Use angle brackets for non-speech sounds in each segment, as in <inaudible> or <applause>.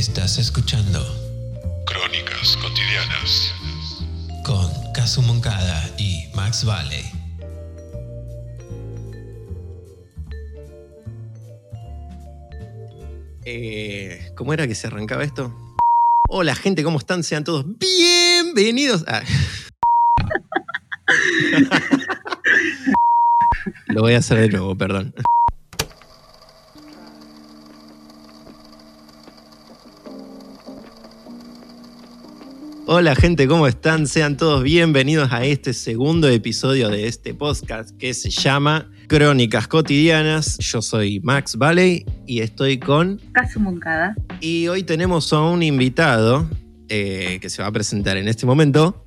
Estás escuchando Crónicas cotidianas. con Kazu Moncada y Max Valley. Eh, ¿Cómo era que se arrancaba esto? Hola gente, ¿cómo están? Sean todos bienvenidos. a- <laughs> Lo voy a hacer de nuevo, perdón. Hola gente, ¿cómo están? Sean todos bienvenidos a este segundo episodio de este podcast que se llama Crónicas Cotidianas. Yo soy Max Valley y estoy con Casu Moncada. y hoy tenemos a un invitado eh, que se va a presentar en este momento.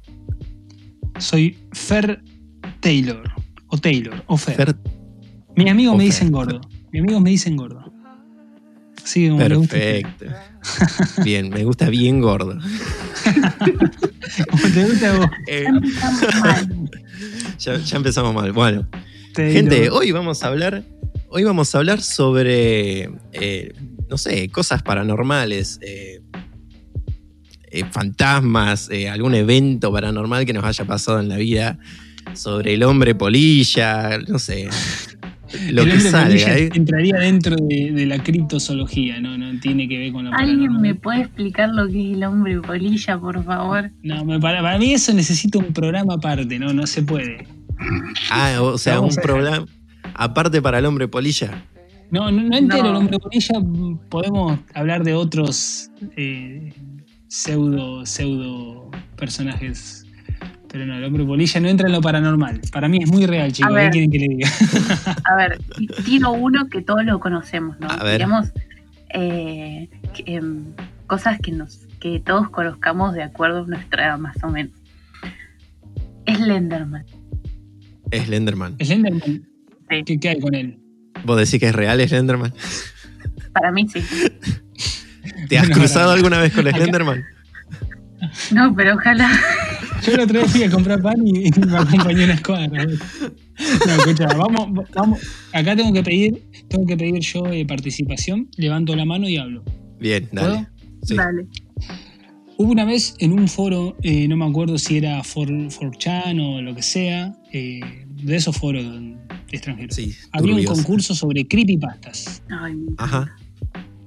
Soy Fer Taylor. O Taylor, o Fer. Fer- Mis amigos o me Fer. dicen gordo. Mis amigos me dicen gordo. Sí, gusta. Perfecto. Bien, me gusta bien gordo. Como te gusta a vos. Eh, Empezamos <laughs> mal. ya, ya empezamos mal. Bueno, gente, hoy vamos a hablar. Hoy vamos a hablar sobre, eh, no sé, cosas paranormales, eh, eh, fantasmas, eh, algún evento paranormal que nos haya pasado en la vida, sobre el hombre polilla, no sé, lo El que hombre salga. polilla ¿eh? entraría dentro de, de la criptozoología, no, no tiene que ver con la ¿Alguien paranormal. me puede explicar lo que es el hombre polilla, por favor? No, me- para, para mí eso necesita un programa aparte, no, no se puede. Ah, o sea, un programa aparte para el hombre polilla. No, no, no entero No. el hombre polilla, podemos hablar de otros eh, pseudo, pseudo personajes. Pero no, el hombre polilla no entra en lo paranormal. Para mí es muy real, chicos. A ¿Qué quieren que le diga? <laughs> A ver, tiro uno que todos lo conocemos, ¿no? A ver. Digamos, eh, que, em, cosas que, nos, que todos conozcamos de acuerdo a nuestra edad, más o menos. Slenderman. Slenderman. Slenderman, Sí. ¿qué, qué hay con él? ¿Vos decís que es real Slenderman? Para mí sí. ¿Te has No, cruzado no, no. alguna vez con Slenderman? No, pero ojalá. Yo la otra vez fui a comprar pan y, y me acompañó una escuadra. No, escucha, vamos, vamos. Acá tengo que pedir, tengo que pedir yo eh, participación. Levanto la mano y hablo. Bien, dale. ¿Puedo? Sí. Dale. Hubo una vez en un foro, eh, no me acuerdo si era 4chan o lo que sea, eh, de esos foros extranjeros. Sí, Había un concurso sobre creepypastas. Ay, Ajá.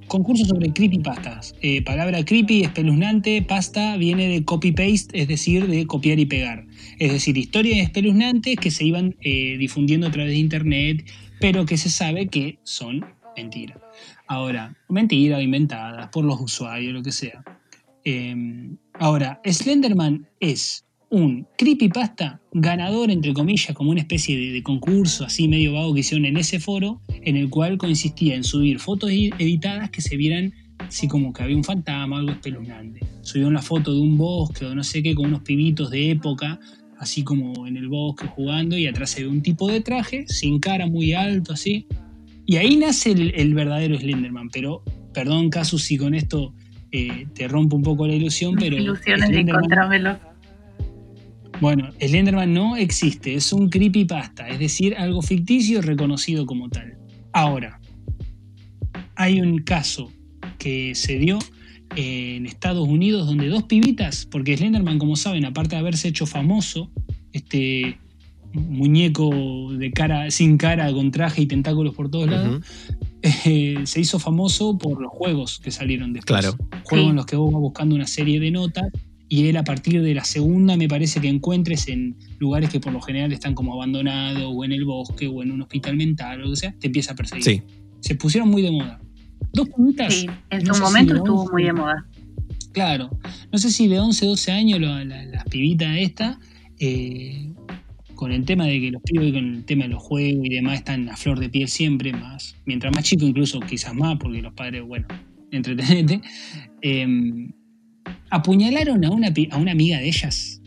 Concurso sobre creepypastas. Eh, palabra creepy, espeluznante, pasta viene de copy-paste, es decir, de copiar y pegar. Es decir, historias espeluznantes que se iban eh, difundiendo a través de internet, pero que se sabe que son mentiras. Ahora, mentiras inventadas por los usuarios, lo que sea. Eh, ahora, Slenderman es un creepypasta ganador, entre comillas, como una especie de, de concurso así medio vago que hicieron en ese foro, en el cual consistía en subir fotos editadas que se vieran así como que había un fantasma, algo espeluznante. Subieron la foto de un bosque o no sé qué, con unos pibitos de época, así como en el bosque jugando, y atrás se ve un tipo de traje, sin cara, muy alto, así. Y ahí nace el, el verdadero Slenderman, pero perdón, Casus, si con esto eh, te rompo un poco la ilusión, pero... ilusiones de encontrármelo. Bueno, Slenderman no existe, es un creepypasta, es decir, algo ficticio reconocido como tal. Ahora, hay un caso que se dio en Estados Unidos donde dos pibitas, porque Slenderman, como saben, aparte de haberse hecho famoso, este muñeco de cara, sin cara, con traje y tentáculos por todos lados, <laughs> eh, se hizo famoso por los juegos que salieron después. Claro. Juegos Sí. en los que vos vas buscando una serie de notas y él a partir de la segunda me parece que encuentres en lugares que por lo general están como abandonados o en el bosque o en un hospital mental o lo que sea, te empieza a perseguir. Sí. Se pusieron muy de moda. Dos puntas. Sí, en no su si momento estuvo 11, muy de moda. Claro. No sé si de 11, 12 años la, la, la pibita esta, eh, con el tema de que los pibes con el tema de los juegos y demás están a flor de piel siempre, más mientras más chico incluso quizás más, porque los padres, bueno, <laughs> entretenete, eh, apuñalaron a una, a una amiga de ellas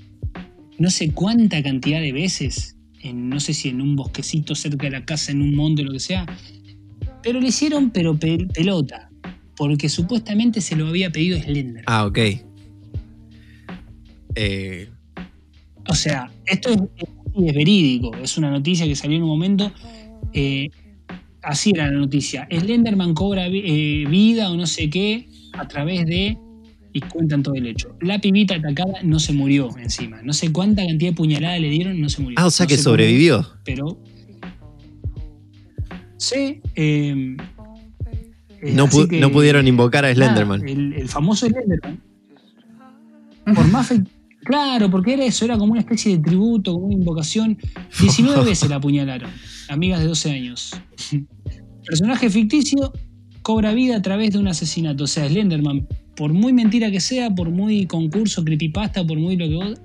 no sé cuánta cantidad de veces, en, no sé si en un bosquecito cerca de la casa, en un monte, lo que sea, pero le hicieron pero pe- pelota, porque supuestamente se lo había pedido Slender. Ah, ok. Eh, O sea, esto es, es- es verídico, es una noticia que salió en un momento. eh, así era la noticia. Slenderman cobra eh, vida o no sé qué a través de. Y cuentan todo el hecho. La pibita atacada no se murió encima. No sé cuánta cantidad de puñaladas le dieron, no se murió. Ah, o sea No que sobrevivió. pero. Sí. eh, eh, No, así pu- que- no pudieron invocar a Slenderman. Nada, el, el famoso Slenderman. Por más Claro, porque era eso, era como una especie de tributo, como una invocación. 19 <laughs> veces la apuñalaron, amigas de 12 años. <laughs> Personaje ficticio cobra vida a través de un asesinato. O sea, Slenderman, por muy mentira que sea, por muy concurso, creepypasta, por muy lo que vos.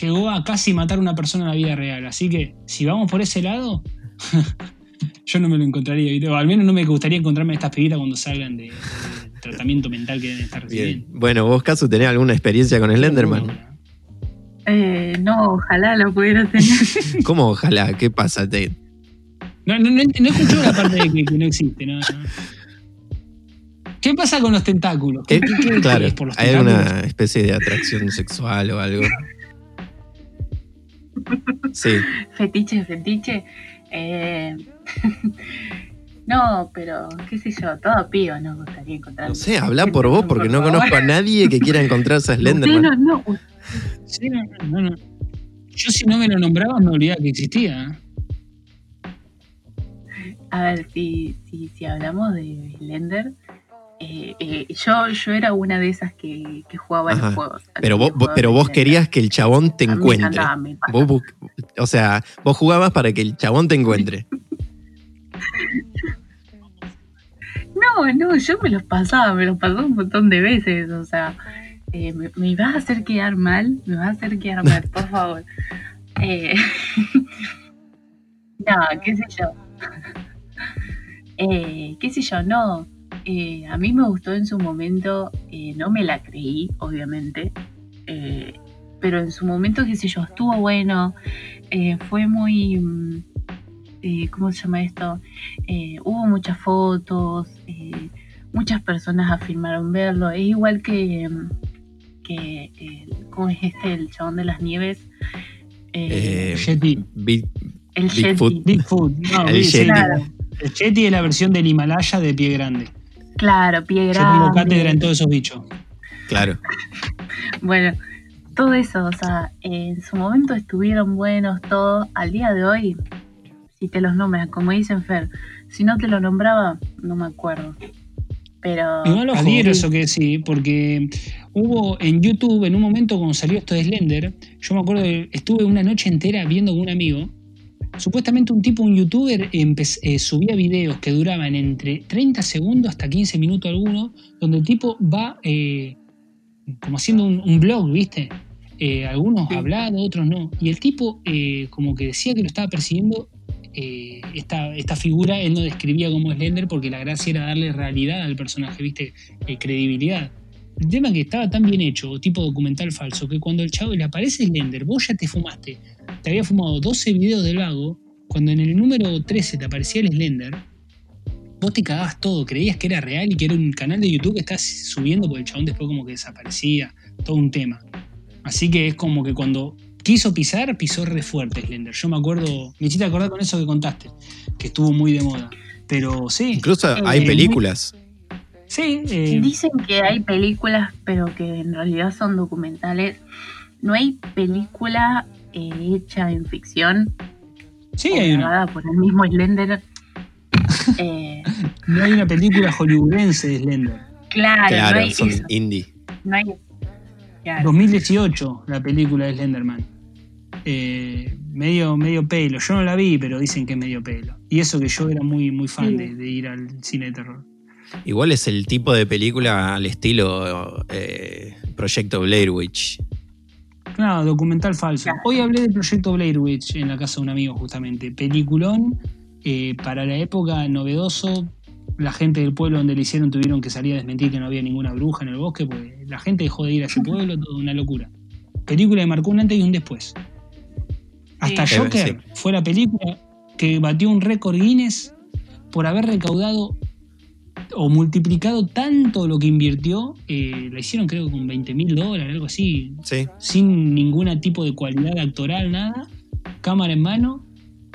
Llegó a casi matar a una persona en la vida real. Así que, si vamos por ese lado, <laughs> yo no me lo encontraría. ¿viste? O al menos no me gustaría encontrarme a estas pibitas cuando salgan de, de tratamiento mental que deben estar Bien. recibiendo. Bueno, vos, Casu, tenés alguna experiencia con Slenderman. Eh, no, ojalá lo pudiera tener. <laughs> ¿Cómo ojalá? ¿Qué pasa? Te- No, no, no, no escuchó la parte de que, que no existe. No, no. ¿Qué pasa con los tentáculos? ¿Qué, ¿Qué- qué- qué claro, es por los ¿hay tentáculos? alguna especie de atracción sexual o algo? Sí. fetiche, fetiche. Eh, <laughs> no, pero qué sé yo, todo piba nos gustaría encontrar. No sé, habla por vos porque no conozco a nadie que quiera encontrarse a <laughs> Slenderman. no, no, Sí, no, no, no. Yo si no me lo nombraba me olvidaba que existía. A ver, si, si, si hablamos de Slender, eh, eh, yo, yo era una de esas que, que jugaba Ajá. los juegos. Pero vos, Juegos pero vos querías que el chabón te me encuentre. encantaba, me pasaba. Vos bu- o sea, vos jugabas para que el chabón te encuentre. <laughs> No, no, yo me los pasaba, me los pasaba un montón de veces, o sea, eh, me, me ibas a hacer quedar mal, me vas a hacer quedar mal, por <laughs> favor. <laughs> No, qué sé yo. Qué sé yo, no. Eh, a mí me gustó en su momento, eh, no me la creí, obviamente, eh, pero en su momento, qué sé yo, estuvo bueno, eh, fue muy... mm, eh, ¿Cómo se llama esto? Eh, hubo muchas fotos, eh, muchas personas afirmaron verlo. Es igual que, mm, que el- ¿cómo es este? El chabón de las nieves. Eh, Eh, Yeti. Big- el Bigfoot. No, El Big- Yeti. Claro. El Yeti es la versión del Himalaya de pie grande. Claro, pie Yo tengo cátedra grande. en todos esos bichos. Claro. Bueno, todo eso, o sea, en su momento estuvieron buenos, todo. Al día de hoy, si te los nombran, como dicen Fer, si no te lo nombraba, no me acuerdo. Pero. Igual adhiero eso que sí, porque hubo en YouTube, en un momento cuando salió esto de Slender, yo me acuerdo que estuve una noche entera viendo con un amigo. Supuestamente un tipo, un youtuber, eh, subía videos que duraban entre 30 segundos hasta 15 minutos algunos, donde el tipo va eh, como haciendo un, un blog, ¿viste? Eh, algunos Sí. hablaban, otros no. Y el tipo eh, como que decía que lo estaba persiguiendo esta, esta figura, él no describía como Slender porque la gracia era darle realidad al personaje, ¿viste? Credibilidad. El tema es que estaba tan bien hecho, tipo documental falso, que cuando el chavo le aparece Slender, vos ya te fumaste, te había fumado 12 videos del vago, cuando en el número 13 te aparecía el Slender, vos te cagabas todo, creías que era real y que era un canal de YouTube que estás subiendo porque el chabón después como que desaparecía, todo un tema. Así que es como que cuando quiso pisar, pisó re fuerte Slender. Yo me acuerdo, me hiciste acordar con eso que contaste, que estuvo muy de moda. Pero sí, Incluso Eh, hay muy- películas. sí, eh, Dicen que hay películas, pero que en realidad son documentales. No hay película eh, hecha en ficción sí hay una. por el mismo Slender. <laughs> Eh, No hay una película hollywoodense de Slender. claro, Claro, no hay son eso, indie. no hay- claro. 2018, la película de Slenderman. Eh, medio, medio pelo. Yo no la vi, pero dicen que es medio pelo. Y eso que yo era muy, muy fan Sí. de, de ir al cine de terror. Igual es el tipo de película al estilo eh, Proyecto Blair Witch. Claro, documental falso. Claro. Hoy hablé del proyecto Blair Witch en la casa de un amigo, justamente. Peliculón, eh, para la época novedoso. La gente del pueblo donde le hicieron tuvieron que salir a desmentir que no había ninguna bruja en el bosque, porque la gente dejó de ir a ese <laughs> pueblo, todo una locura. Película que marcó un antes y un después. Hasta Sí. Joker Sí. fue la película que batió un récord Guinness por haber recaudado o multiplicado tanto lo que invirtió. eh, la hicieron creo con 20 mil dólares, algo así, Sí. sin ningún tipo de cualidad actoral, nada, cámara en mano,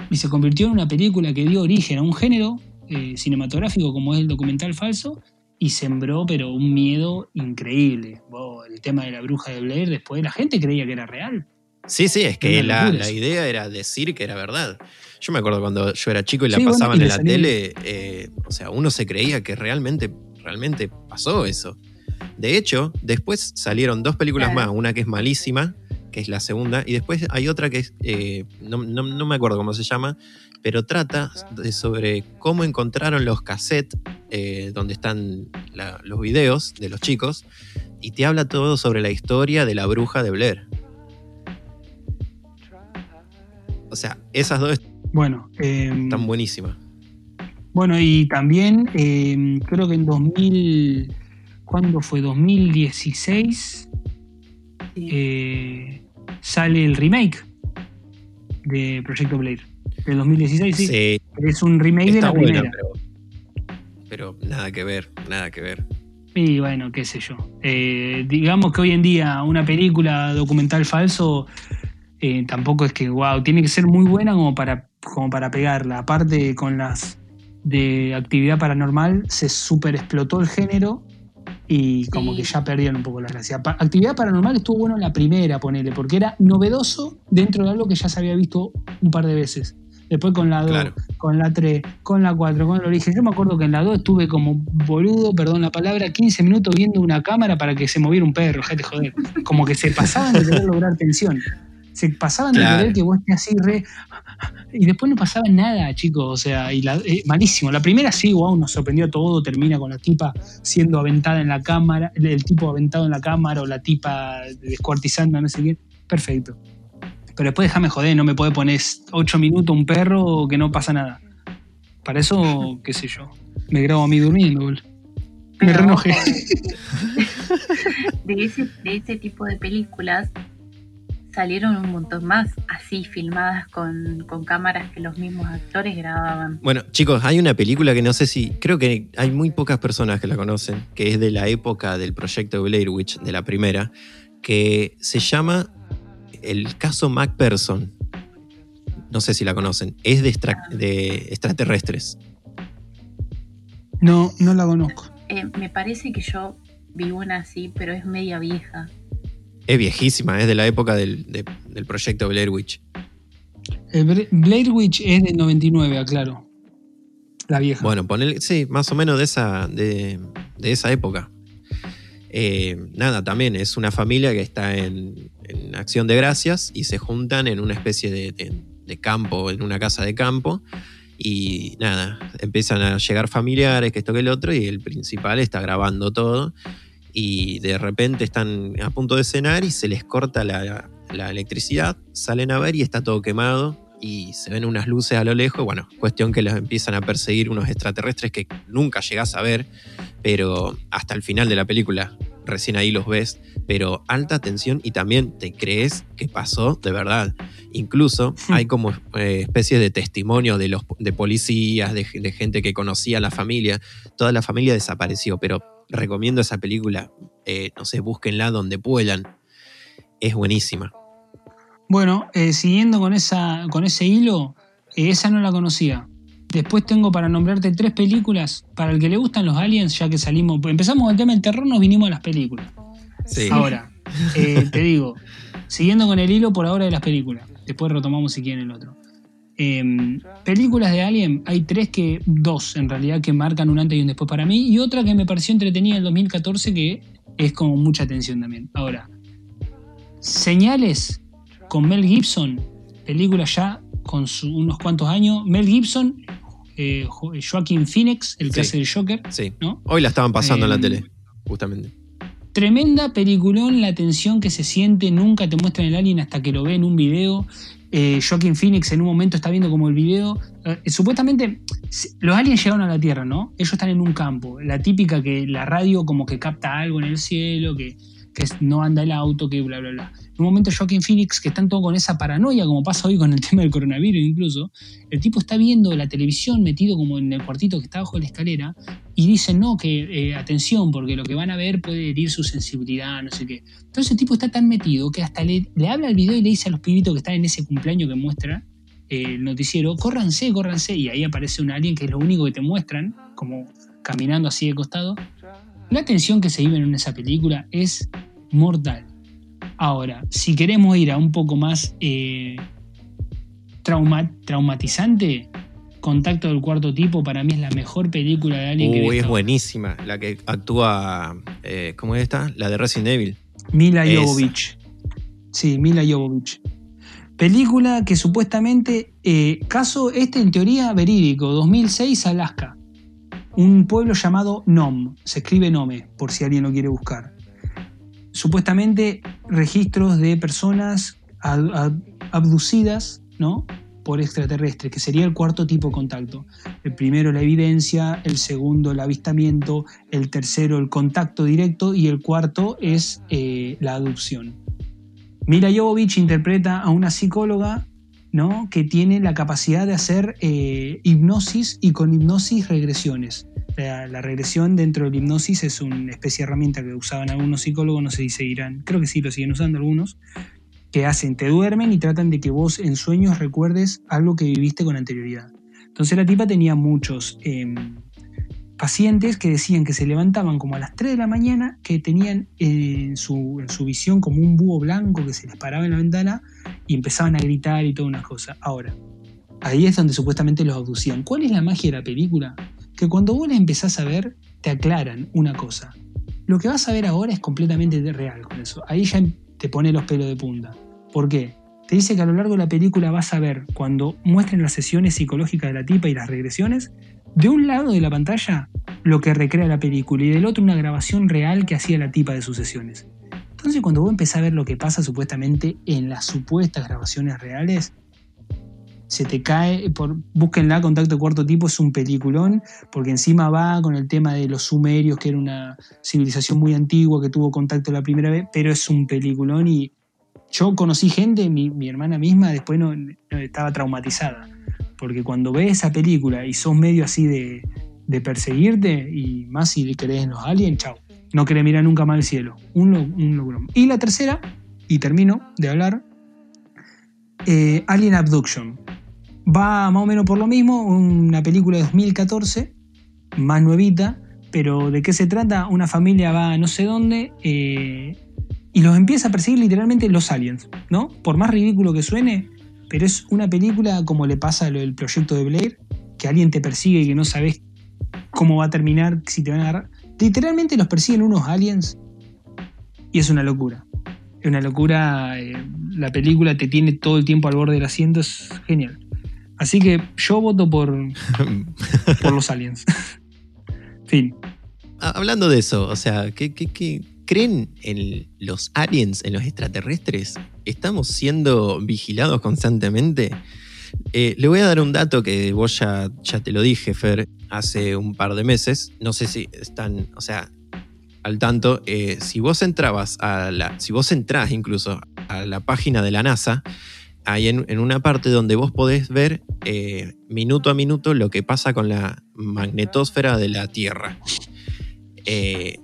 y se convirtió en una película que dio origen a un género eh, cinematográfico como es el documental falso y sembró pero un miedo increíble. El tema de la bruja de Blair, después la gente creía que era real. Sí, sí, es que la, idea era decir que era verdad. Yo me acuerdo cuando yo era chico y la Sí, bueno, pasaban y en la salió tele, eh, o sea, uno se creía que realmente, realmente pasó eso. De hecho, después salieron dos películas Claro. más, una que es malísima, que es la segunda, y después hay otra que es, eh, no, no- no me acuerdo cómo se llama, pero trata de sobre cómo encontraron los cassettes eh, donde están la- los videos de los chicos, y te habla todo sobre la historia de la bruja de Blair. O sea, esas dos Bueno, eh, están buenísimas. bueno y también eh, creo que en 2000, ¿cuándo fue? 2016 Sí. eh, sale el remake de Proyecto Blair. Del 2016, sí. Sí, Es un remake de la buena, primera. pero, pero nada que ver, nada que ver. Y bueno, qué sé yo. Eh, digamos que hoy en día una película documental falso eh, tampoco es que, wow, tiene que ser muy buena como para, como para pegarla. Aparte, con las de actividad paranormal se super explotó el género y como Sí. que ya perdieron un poco la gracia. Pa- actividad paranormal estuvo bueno en la primera, ponele, porque era novedoso dentro de algo que ya se había visto un par de veces. Después con la 2, Claro. con la 3, con la 4, con el origen. Yo me acuerdo que en la 2 estuve como boludo, perdón la palabra, 15 minutos viendo una cámara para que se moviera un perro, gente joder. Como que se pasaban de querer lograr tensión. Se pasaban de querer que vos estés así re. Y después no pasaba nada, chicos. O sea, y la, eh, malísimo. La primera sí, wow, nos sorprendió todo. Termina con la tipa siendo aventada en la cámara, el, el tipo aventado en la cámara o la tipa descuartizando, no sé qué. Perfecto. Pero después déjame joder, no me puede poner 8 minutos un perro que no pasa nada. Para eso, qué sé yo. Me grabo a mí durmiendo, boludo. Me renojé. <laughs> de, ese, de ese tipo de películas salieron un montón más así, filmadas con, con cámaras que los mismos actores grababan. Bueno, chicos, hay una película que no sé si. Creo que hay muy pocas personas que la conocen, que es de la época del proyecto Blair Witch, de la primera, que se llama El caso Macpherson. No sé si la conocen. Es de, extra- de extraterrestres. No, no la conozco. Eh, me parece que yo vi una así, pero es media vieja. Es viejísima, es de la época del, de- del proyecto Blair Witch. El Bra- Blair Witch es del 99, aclaro. La vieja. Bueno, ponele, sí, más o menos de esa, de, de esa época. Eh, nada, también es una familia que está en, en acción de gracias y se juntan en una especie de, de- de campo, en una casa de campo. Y nada, empiezan a llegar familiares, que esto que el otro, y el principal está grabando todo. Y de repente están a punto de cenar y se les corta la, electricidad, salen a ver y está todo quemado y se ven unas luces a lo lejos. Bueno, cuestión que los empiezan a perseguir unos extraterrestres que nunca llegás a ver, pero hasta el final de la película recién ahí los ves, pero alta tensión y también te crees que pasó de verdad. Incluso hay como eh, especies de testimonio de, los, de policías, de, de gente que conocía a la familia. Toda la familia desapareció, pero recomiendo esa película. eh, no sé, búsquenla donde puedan. Es buenísima. Bueno, eh, siguiendo con, esa, con ese hilo, eh, esa no la conocía. Después tengo para nombrarte tres películas. Para el que le gustan los aliens, ya que salimos. Empezamos con el tema del terror, nos vinimos a las películas. Sí. Ahora, eh, te digo, siguiendo con el hilo por ahora de las películas. Después retomamos si quieren el otro. Eh, películas de Alien, hay tres que, dos en realidad, que marcan un antes y un después para mí, y otra que me pareció entretenida en el 2014 que es como mucha atención también. Ahora, Señales con Mel Gibson, película ya con su- unos cuantos años. Mel Gibson, eh, Jo- Joaquin Phoenix, el que Sí. hace el Joker, Sí. ¿no? Hoy la estaban pasando en la Eh, tele, justamente. Tremenda peliculón, la tensión que se siente, nunca te muestran el alien hasta que lo ve en un video. Eh, Joaquin Phoenix en un momento está viendo como el video. eh, supuestamente los aliens llegaron a la Tierra, ¿no? Ellos están en un campo. La típica que la radio como que capta algo en el cielo, que, que no anda el auto, que bla, bla, bla. En un momento Joaquin Phoenix, que están todo con esa paranoia, como pasa hoy con el <laughs> tema del coronavirus incluso, el tipo está viendo la televisión metido como en el cuartito que está bajo la escalera y dicen, no, que eh, atención, porque lo que van a ver puede herir su sensibilidad, no sé qué. Entonces el tipo está tan metido que hasta le, le habla al video y le dice a los pibitos que están en ese cumpleaños que muestra, eh, el noticiero, córranse, córranse, y ahí aparece un alien que es lo único que te muestran, como caminando así de costado. La tensión que se vive en esa película es mortal. Ahora, si queremos ir a un poco más eh, trauma- traumatizante, Contacto del Cuarto Tipo para mí es la mejor película de Alien que Uy, es buenísima. La que actúa. eh, ¿Cómo es esta? La de Resident Evil. Mila Esa. Jovovich. Sí, Mila Jovovich. Película que supuestamente, eh, caso este en teoría verídico, 2006 Alaska. Un pueblo llamado Nom, se escribe Nome, por si alguien lo quiere buscar. Supuestamente registros de personas abducidas, ¿no? Por extraterrestres, que sería el cuarto tipo de contacto. El primero la evidencia, el segundo el avistamiento, el tercero el contacto directo y el cuarto es eh, la adopción. Mila Jovovich interpreta a una psicóloga ¿no? que tiene la capacidad de hacer eh, hipnosis y con hipnosis regresiones. La, la regresión dentro del hipnosis es una especie de herramienta que usaban algunos psicólogos, no sé si seguirán, creo que sí, lo siguen usando algunos, que hacen, te duermen y tratan de que vos en sueños recuerdes algo que viviste con anterioridad. Entonces la tipa tenía muchos em, pacientes que decían que se levantaban como a las 3 de la mañana, que tenían eh, en, su, visión como un búho blanco que se les paraba en la ventana y empezaban a gritar y toda una cosa. Ahora, ahí es donde supuestamente los abducían. ¿Cuál es la magia de la película? Que cuando vos la empezás a ver, te aclaran una cosa. Lo que vas a ver ahora es completamente real con eso. Ahí ya te pone los pelos de punta. ¿Por qué? Te dice que a lo largo de la película vas a ver, cuando muestren las sesiones psicológicas de la tipa y las regresiones, de un lado de la pantalla lo que recrea la película y del otro una grabación real que hacía la tipa de sus sesiones. Entonces cuando vos empezás a ver lo que pasa supuestamente en las supuestas grabaciones reales, se te cae, por, búsquenla, Contacto Cuarto Tipo es un peliculón, porque encima va con el tema de los sumerios, que era una civilización muy antigua que tuvo contacto la primera vez, pero es un peliculón y yo conocí gente, mi, hermana misma después estaba traumatizada, porque cuando ves esa película y sos medio así de, perseguirte, y más si crees en los aliens, chao, no querés mirar nunca más el cielo, un, un logrón. Y la tercera, y termino de hablar, eh, Alien Abduction. Va más o menos por lo mismo, una película de 2014, más nuevita, pero ¿de qué se trata? Una familia va a no sé dónde eh, y los empieza a perseguir literalmente los aliens, ¿no? Por más ridículo que suene, pero es una película como le pasa lo del proyecto de Blair, que alguien te persigue y que no sabes cómo va a terminar, si te van a agarrar. Literalmente los persiguen unos aliens y es una locura. Es una locura, eh, la película te tiene todo el tiempo al borde del asiento, es genial. Así que yo voto por, <laughs> por los aliens. <laughs> fin. Ah, Hablando de eso, o sea, ¿qué, qué- qué- creen en los aliens, en los extraterrestres? ¿Estamos siendo vigilados constantemente? Eh, le voy a dar un dato que vos ya, ya te lo dije, Fer, hace un par de meses. No sé si están, o sea, al tanto. eh, si vos entrabas a la. Si vos entrás incluso a la página de la NASA, hay en, una parte donde vos podés ver eh, minuto a minuto lo que pasa con la magnetosfera de la Tierra. Eh,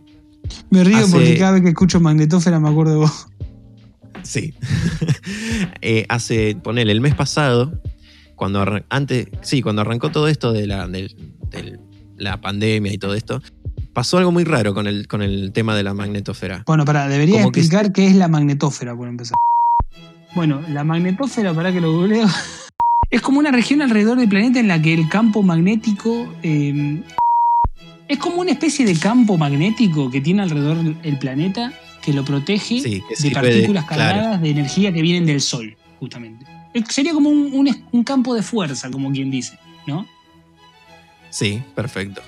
Me río Hace- porque cada vez que escucho Magnetófera me acuerdo de vos. Sí. <laughs> Eh, hace, ponele, el mes pasado, cuando antes, sí, cuando arrancó todo esto de la, del- la pandemia y todo esto, pasó algo muy raro con el, con el tema de la magnetosfera. Bueno, para, debería Como que explicar qué es la magnetósfera, por empezar. Bueno, la magnetósfera, para que lo googleo, <laughs> es como una región alrededor del planeta en la que el campo magnético eh, es como una especie de campo magnético que tiene alrededor el planeta que lo protege Sí, que de partículas claro. cargadas de energía que vienen del Sol, justamente. Sería como un, un campo de fuerza, como quien dice, ¿no? Sí, perfecto.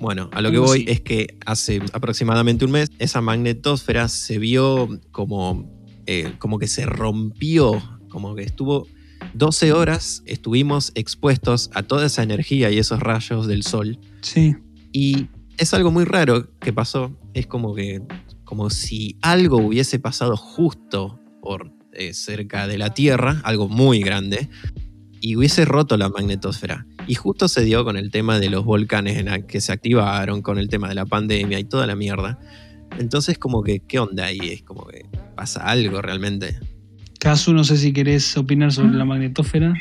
Bueno, a lo que voy es que hace aproximadamente un mes esa magnetosfera se vio como, eh, como que se rompió, como que estuvo 12 horas, estuvimos expuestos a toda esa energía y esos rayos del sol. Sí. Y es algo muy raro que pasó. Es como que, como si algo hubiese pasado justo por eh, cerca de la Tierra, algo muy grande, y hubiese roto la magnetosfera. Y justo se dio con el tema de los volcanes en que se activaron, con el tema de la pandemia y toda la mierda. Entonces, como que, ¿qué onda ahí? Es como que pasa algo realmente. Casu, no sé si querés opinar sobre la magnetósfera.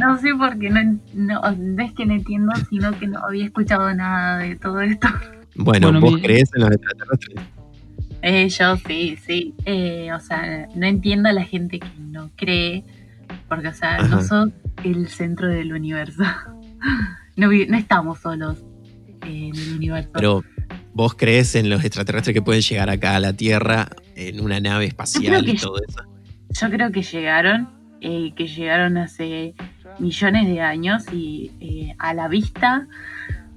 No sé porque no, no, no es que no entiendo, sino que no había escuchado nada de todo esto. Bueno, Bueno, ¿vos mi- crees en los extraterrestres? Eh, yo sí, sí. Eh, o sea, no entiendo a la gente que no cree, porque, o sea, no sos el centro del universo. <laughs> No, no estamos solos en el universo. Pero vos crees en los extraterrestres que pueden llegar acá a la Tierra en una nave <laughs> espacial y todo eso. Yo creo que llegaron, eh, que llegaron hace millones de años y eh, a la vista,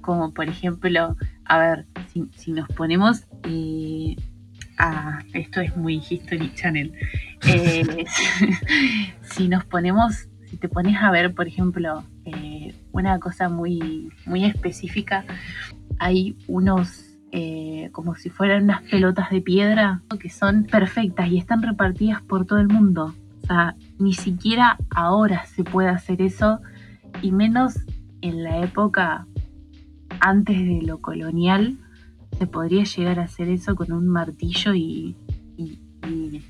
como por ejemplo, a ver, si, si nos ponemos eh, a, esto es muy History Channel, Eh, <laughs> si nos ponemos, si te pones a ver, por ejemplo, una cosa muy, muy específica, hay unos eh, como si fueran unas pelotas de piedra que son perfectas y están repartidas por todo el mundo. O sea, ni siquiera ahora se puede hacer eso y menos en la época antes de lo colonial se podría llegar a hacer eso con un martillo y, y, y-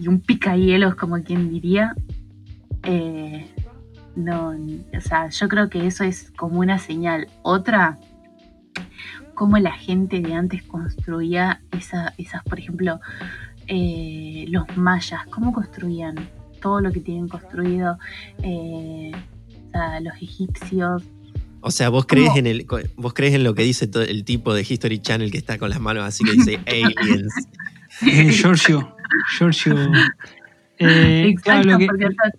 y un picahielos, como quien diría. Eh, no, o sea, yo creo que eso es como una señal. Otra, cómo la gente de antes construía esa- esas, por ejemplo, eh, los mayas, cómo construían todo lo que tienen construido, eh, o sea, los egipcios. O sea, vos crees en el vos crees en lo que dice todo el tipo de History Channel que está con las manos así que dice <laughs> aliens. Eh, Giorgio. Giorgio. Eh, Exacto, claro, lo que- porque o sea,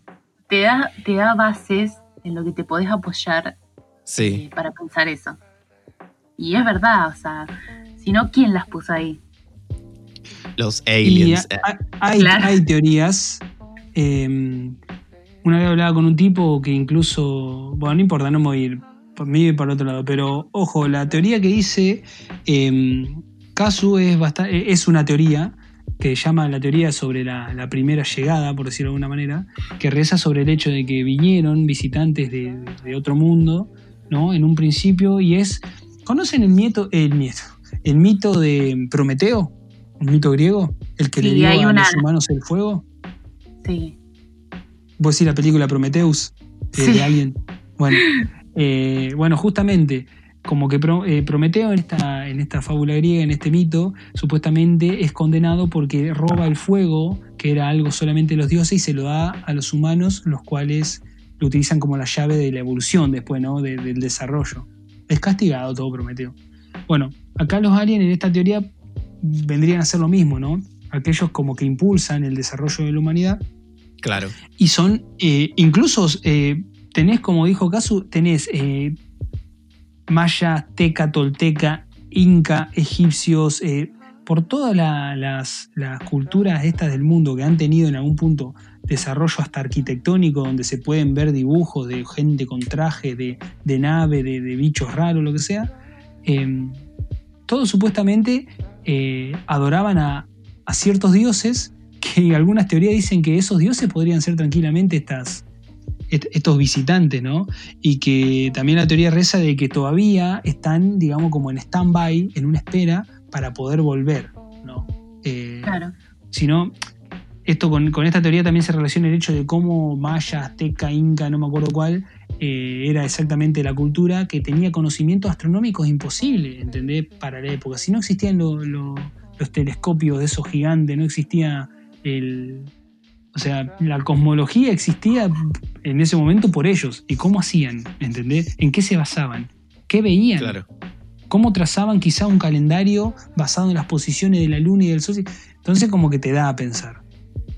te, da, te da bases en lo que te podés apoyar Sí. eh, para pensar eso. Y es verdad, o sea, si no, ¿quién las puso ahí? Los Y aliens. ha- hay, Claro. hay teorías. eh, una vez hablaba con un tipo que incluso. Bueno, no importa, no me voy a ir por mí y para el otro lado. Pero ojo, la teoría que dice. Eh, Casu es, eh, es una teoría que llama la teoría sobre la, la primera llegada, por decirlo de alguna manera, que reza sobre el hecho de que vinieron visitantes de, de otro mundo, ¿no? En un principio, y es. ¿Conocen el mito, el mito, el mito de Prometeo? ¿Un mito griego? El que Sí, le dio a una- los humanos el fuego. Sí. ¿Vos decís la película Prometheus? eh, Sí. De Alien. Bueno, <laughs> eh, bueno, justamente, como que Pro- eh, Prometeo en esta, en esta fábula griega, en este mito, supuestamente es condenado porque roba el fuego, que era algo solamente de los dioses, y se lo da a los humanos, los cuales lo utilizan como la llave de la evolución después, ¿no? De- del desarrollo. Es castigado todo Prometeo. Bueno, acá los aliens en esta teoría vendrían a ser lo mismo, ¿no? Aquellos como que impulsan el desarrollo de la humanidad Claro. y son, eh, incluso eh, tenés, como dijo Casu, tenés eh, maya, teca, tolteca, inca, egipcios, eh, por todas la- las, las culturas estas del mundo que han tenido en algún punto desarrollo hasta arquitectónico, donde se pueden ver dibujos de gente con traje, de, de nave, de, de bichos raros, lo que sea, eh, todos supuestamente eh, adoraban a, a ciertos dioses que algunas teorías dicen que esos dioses podrían ser tranquilamente estas, est- estos visitantes, ¿no? Y que también la teoría reza de que todavía están, digamos, como en stand-by, en una espera para poder volver, ¿no? Eh, Claro. si no, esto con, con esta teoría también se relaciona el hecho de cómo Maya, Azteca, Inca, no me acuerdo cuál, eh, era exactamente la cultura que tenía conocimientos astronómicos imposibles, ¿entendés? Para la época. Si no existían lo- lo- los telescopios de esos gigantes, no existía el... O sea, la cosmología existía en ese momento por ellos. ¿Y cómo hacían? ¿Entendés? ¿En qué se basaban? ¿Qué veían? Claro. cómo trazaban quizá un calendario basado en las posiciones de la luna y del sol. Entonces como que te da a pensar.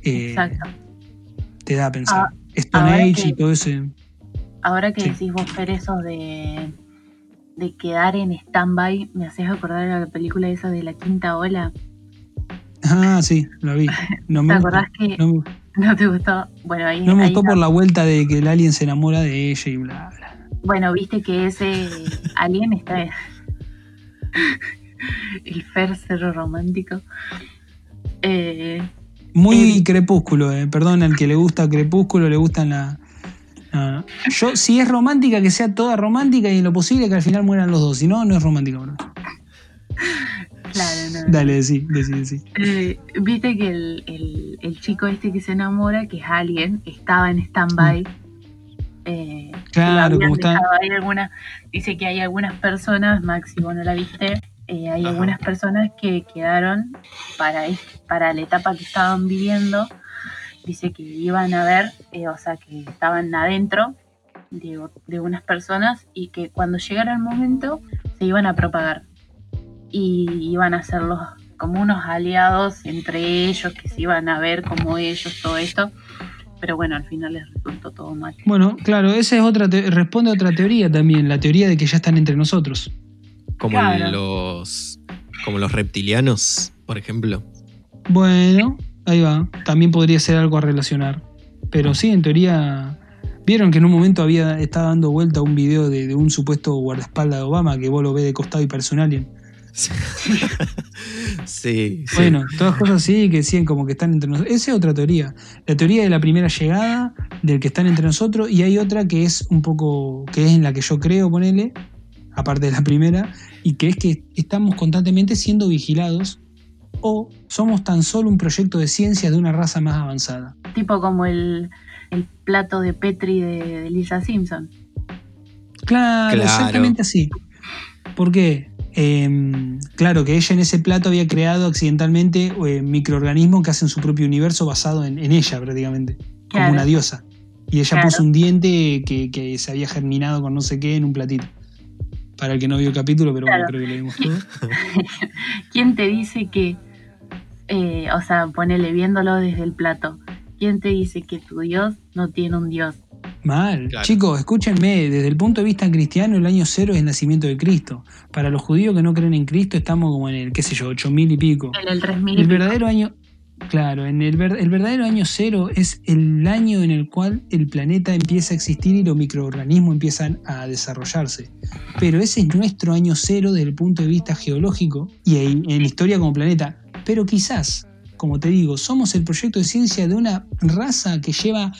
Eh, Exacto. Te da a pensar. Ah, Stone Age que- y todo ese... Ahora que Sí. decís vos, Fer, eso de, de quedar en stand-by, me haces acordar a la película esa de la quinta ola. Ah, sí, lo vi. <laughs> No ¿Te me acordás gustó, que no, <laughs> no te gustó? Bueno, ahí, no me ahí gustó no. por la vuelta de que el alien se enamora de ella y bla, bla. Bueno, viste que ese alien está. <laughs> El Fer romántico. Eh, Muy El- crepúsculo, eh. perdón, al que le gusta crepúsculo, le gustan la... Yo, si es romántica, que sea toda romántica y en lo posible que al final mueran los dos. Si no, no es romántica, bro. Claro, no. Dale, decí, decí, decí. Eh, Viste que el, el- el chico este que se enamora, que es alguien, estaba en stand-by. Eh, Claro, como está- dejado ahí alguna- dice que hay algunas personas, Maxi, vos no la viste, eh, hay Ajá. algunas personas que quedaron para, para la etapa que estaban viviendo. Dice que iban a ver, eh, o sea, que estaban adentro de, de unas personas y que cuando llegara el momento se iban a propagar y iban a ser los como unos aliados entre ellos que se iban a ver como ellos todo esto pero bueno al final les resultó todo mal Bueno, claro, esa es otra, te- responde a otra teoría también, la teoría de que ya están entre nosotros. Como Claro. los. Como los reptilianos, por ejemplo. Bueno, ahí va, también podría ser algo a relacionar. Pero sí, en teoría, vieron que en un momento había estaba dando vuelta un video de, de un supuesto guardaespaldas de Obama que vos lo ves de costado y parece un alien. <laughs> Sí, sí. Bueno, todas cosas así que decían como que están entre nosotros. Esa es otra teoría. La teoría de la primera llegada, del que están entre nosotros, y hay otra que es un poco, que es en la que yo creo, ponele, aparte de la primera, y que es que estamos constantemente siendo vigilados o somos tan solo un proyecto de ciencia de una raza más avanzada. tipo como el, el plato de Petri de, de Lisa Simpson Claro, Claro. exactamente así. ¿Por qué? Em, claro, que ella en ese plato había creado accidentalmente eh, microorganismos que hacen su propio universo basado en, en ella prácticamente, como Claro. una diosa. Y ella Claro. puso un diente que, que se había germinado con no sé qué en un platito. Para el que no vio el capítulo, pero bueno, creo que lo vimos todos. <laughs> quién te dice que eh, o sea ponele viéndolo desde el plato quién te dice que tu Dios no tiene un Dios Mal. Claro. Chicos, escúchenme, desde el punto de vista cristiano, el año cero es el nacimiento de Cristo. Para los judíos que no creen en Cristo, estamos como en el, qué sé yo, ocho mil y pico. en el 3000 y El pico. verdadero año, claro, en el, el verdadero año cero es el año en el cual el planeta empieza a existir y los microorganismos empiezan a desarrollarse. Pero ese es nuestro año cero desde el punto de vista geológico y ahí, en historia como planeta. Pero quizás, como te digo, somos el proyecto de ciencia de una raza que lleva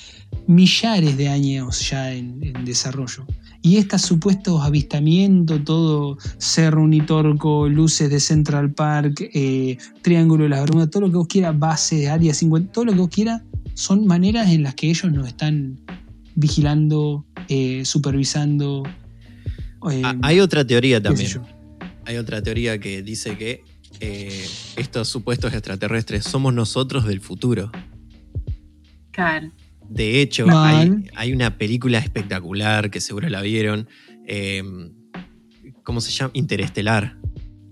millares de años ya en, en desarrollo. Y estos supuestos avistamientos, todo Cerro Unitorco, luces de Central Park, eh, Triángulo de las Bermudas, todo lo que vos quieras, bases, área 50, todo lo que vos quieras, son maneras en las que ellos nos están vigilando, eh, supervisando. eh, Ah, Hay otra teoría también. Hay otra teoría que dice que eh, estos supuestos extraterrestres somos nosotros del futuro. claro De hecho, hay, hay una película espectacular que seguro la vieron. eh, ¿Cómo se llama? Interestelar.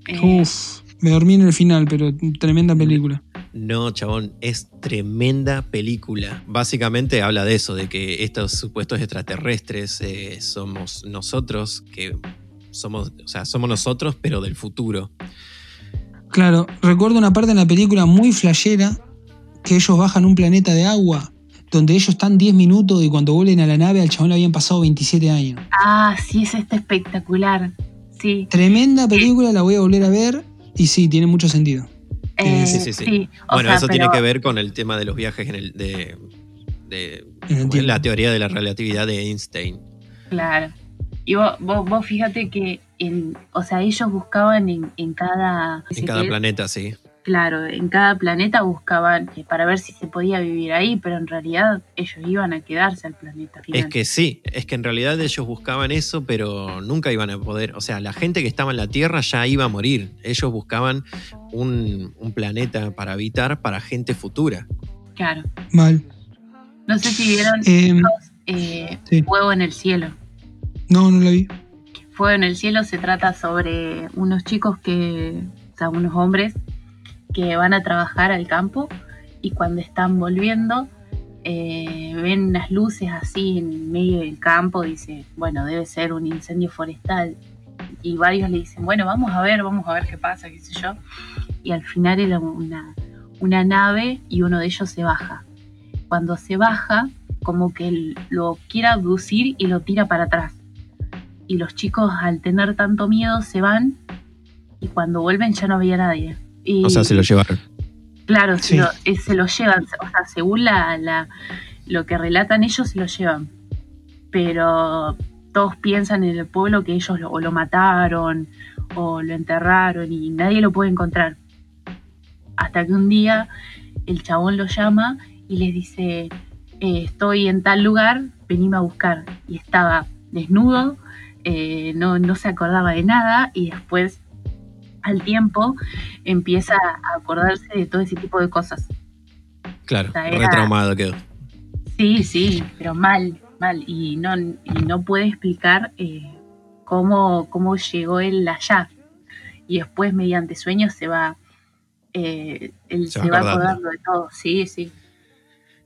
Eh, Uf, me dormí en el final, pero tremenda película. No, chabón, es tremenda película. Básicamente habla de eso, de que estos supuestos extraterrestres eh, somos nosotros, que somos, o sea, somos nosotros, pero del futuro. Claro, recuerdo una parte en la película muy flashera que ellos bajan un planeta de agua donde ellos están 10 minutos y cuando vuelven a la nave al chabón le habían pasado 27 años. ah sí es este espectacular sí Tremenda película, la voy a volver a ver y sí, tiene mucho sentido. Eh, Sí, sí, sí. o Bueno, sea, eso tiene que ver con el tema de los viajes en el, de, de- En el la teoría de la relatividad de Einstein. Claro. Y vos, vos, vos fíjate que, en, o sea, ellos buscaban en, en cada... En cada planeta, sí. Claro, en cada planeta buscaban eh, para ver si se podía vivir ahí, pero en realidad ellos iban a quedarse al planeta final. Es que sí, es que en realidad ellos buscaban eso, pero nunca iban a poder. O sea, la gente que estaba en la Tierra ya iba a morir. Ellos buscaban un, un planeta para habitar para gente futura. Claro. Mal. No sé si vieron Eh, eh, sí. Fuego en el Cielo. no, no la vi. Fuego en el Cielo se trata sobre unos chicos que, o sea, unos hombres que van a trabajar al campo y cuando están volviendo eh, ven unas luces así en medio del campo, dice, bueno, debe ser un incendio forestal. Y varios le dicen, bueno, vamos a ver, vamos a ver qué pasa, qué sé yo. Y al final era una, una nave y uno de ellos se baja. Cuando se baja, como que lo quiere abducir y lo tira para atrás. Y los chicos, al tener tanto miedo, se van y cuando vuelven ya no había nadie. Y, O sea, se lo llevaron. Claro, Sí. se, lo, eh, se lo llevan. O sea, según la, la- lo que relatan ellos, se lo llevan. Pero todos piensan en el pueblo que ellos lo, o lo mataron o lo enterraron y nadie lo puede encontrar. Hasta que un día el chabón lo llama y les dice, eh, estoy en tal lugar, venime a buscar. Y estaba desnudo, eh, no, no se acordaba de nada y después al tiempo empieza a acordarse de todo ese tipo de cosas. Claro, O sea, era- retraumado quedó. Sí, sí, pero mal, mal. Y no, y no puede explicar eh, cómo, cómo llegó él allá. Y después, mediante sueños, se va, eh, él Se se, va va acordando. acordando de todo. Sí, sí.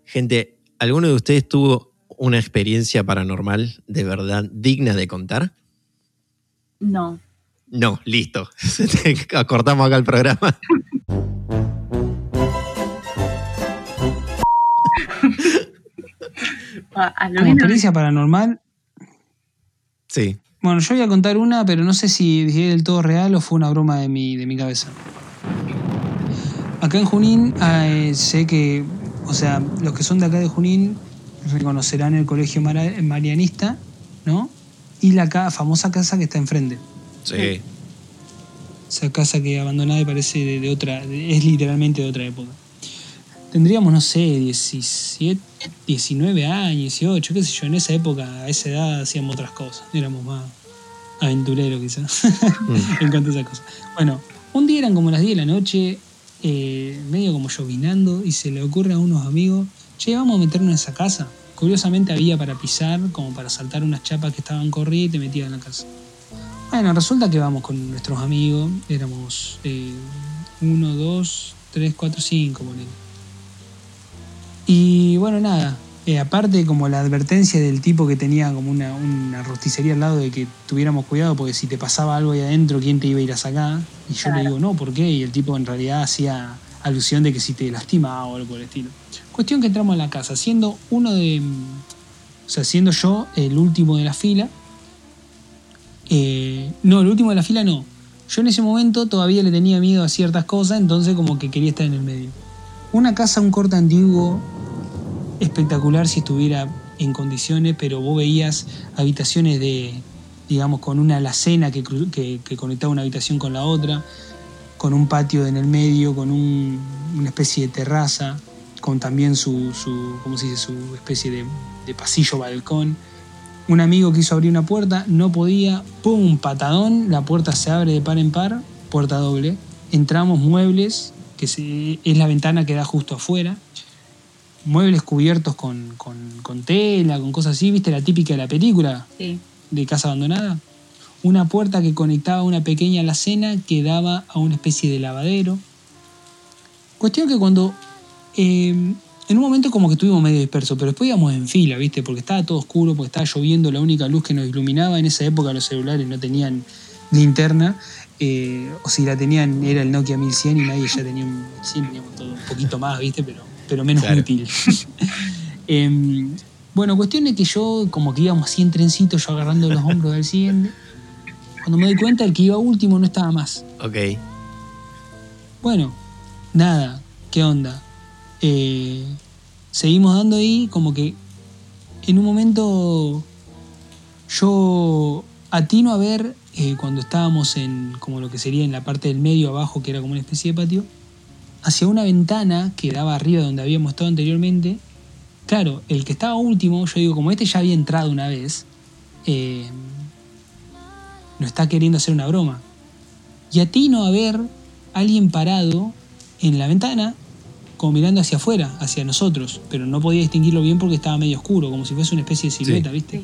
Gente, ¿alguno de ustedes tuvo una experiencia paranormal de verdad digna de contar? No. No, listo. <laughs> Acortamos acá el programa. <laughs> Como menos- experiencia paranormal, Sí. bueno, yo voy a contar una, pero no sé si es del todo real o fue una broma de mi, de mi cabeza. Acá en Junín, eh, sé que, o sea, los que son de acá de Junín reconocerán el colegio marianista, ¿no? Y la ca- famosa casa que está enfrente. Sí. Esa casa que abandonada y parece de, de otra, de- es literalmente de otra época. Tendríamos, no sé, 17, 19 años, 18, qué sé yo. En esa época, a esa edad, hacíamos otras cosas. Éramos más aventureros, quizás, Mm. <laughs> en cuanto a esas cosas. Bueno, un día eran como las 10 de la noche, eh, medio como llovinando, y se le ocurre a unos amigos, che, vamos a meternos en esa casa. Curiosamente había para pisar, como para saltar unas chapas que estaban corridas y te metías en la casa. Bueno, resulta que vamos con nuestros amigos, éramos eh, uno, dos, tres, cuatro, cinco, ponele. Y bueno, nada, eh, aparte como la advertencia del tipo que tenía como una, una rosticería al lado de que tuviéramos cuidado porque si te pasaba algo ahí adentro, ¿quién te iba a ir a sacar? Y yo le digo, no, ¿por qué? Y el tipo en realidad hacía alusión de que si te lastimaba o algo por el estilo. Cuestión que entramos en la casa, siendo uno de... O sea, siendo yo el último de la fila, eh, no, el último de la fila no. Yo en ese momento todavía le tenía miedo a ciertas cosas, entonces como que quería estar en el medio. Una casa, un corte antiguo, espectacular si estuviera en condiciones, pero vos veías habitaciones de, digamos, con una alacena que, que, conectaba una habitación con la otra, con un patio en el medio, con un- una especie de terraza, con también su, su ¿cómo se dice? Su especie de pasillo, balcón. Un amigo quiso abrir una puerta, no podía, ¡pum! patadón, la puerta se abre de par en par, puerta doble. Entramos muebles, que se- es la ventana que da justo afuera. Muebles cubiertos con, con- con tela, con cosas así, ¿viste? La típica de la película Sí. de casa abandonada. Una puerta que conectaba a una pequeña alacena que daba a una especie de lavadero. Cuestión que cuando. eh, en un momento como que estuvimos medio dispersos, pero después íbamos en fila, ¿viste? Porque estaba todo oscuro, porque estaba lloviendo, la única luz que nos iluminaba en esa época los celulares no tenían linterna, eh, o si la tenían era el Nokia 1100 y nadie ya tenía un 1100, teníamos todo un poquito más, ¿viste? Pero, pero menos Claro. útil. <laughs> Em, bueno, cuestión es que yo, como que íbamos así en trencito, yo agarrando los hombros del siguiente. Cuando me doy cuenta, el que iba último no estaba más. Ok. Bueno, nada, ¿qué onda? Eh, seguimos dando ahí, como que en un momento yo atino a ver, eh, cuando estábamos en como lo que sería en la parte del medio abajo, que era como una especie de patio, hacia una ventana que daba arriba donde habíamos estado anteriormente. Claro, el que estaba último, yo digo, como este ya había entrado una vez, eh, no está queriendo hacer una broma. Y atino a ver a alguien parado en la ventana, como mirando hacia afuera, hacia nosotros, pero no podía distinguirlo bien porque estaba medio oscuro, como si fuese una especie de silueta, Sí. ¿viste?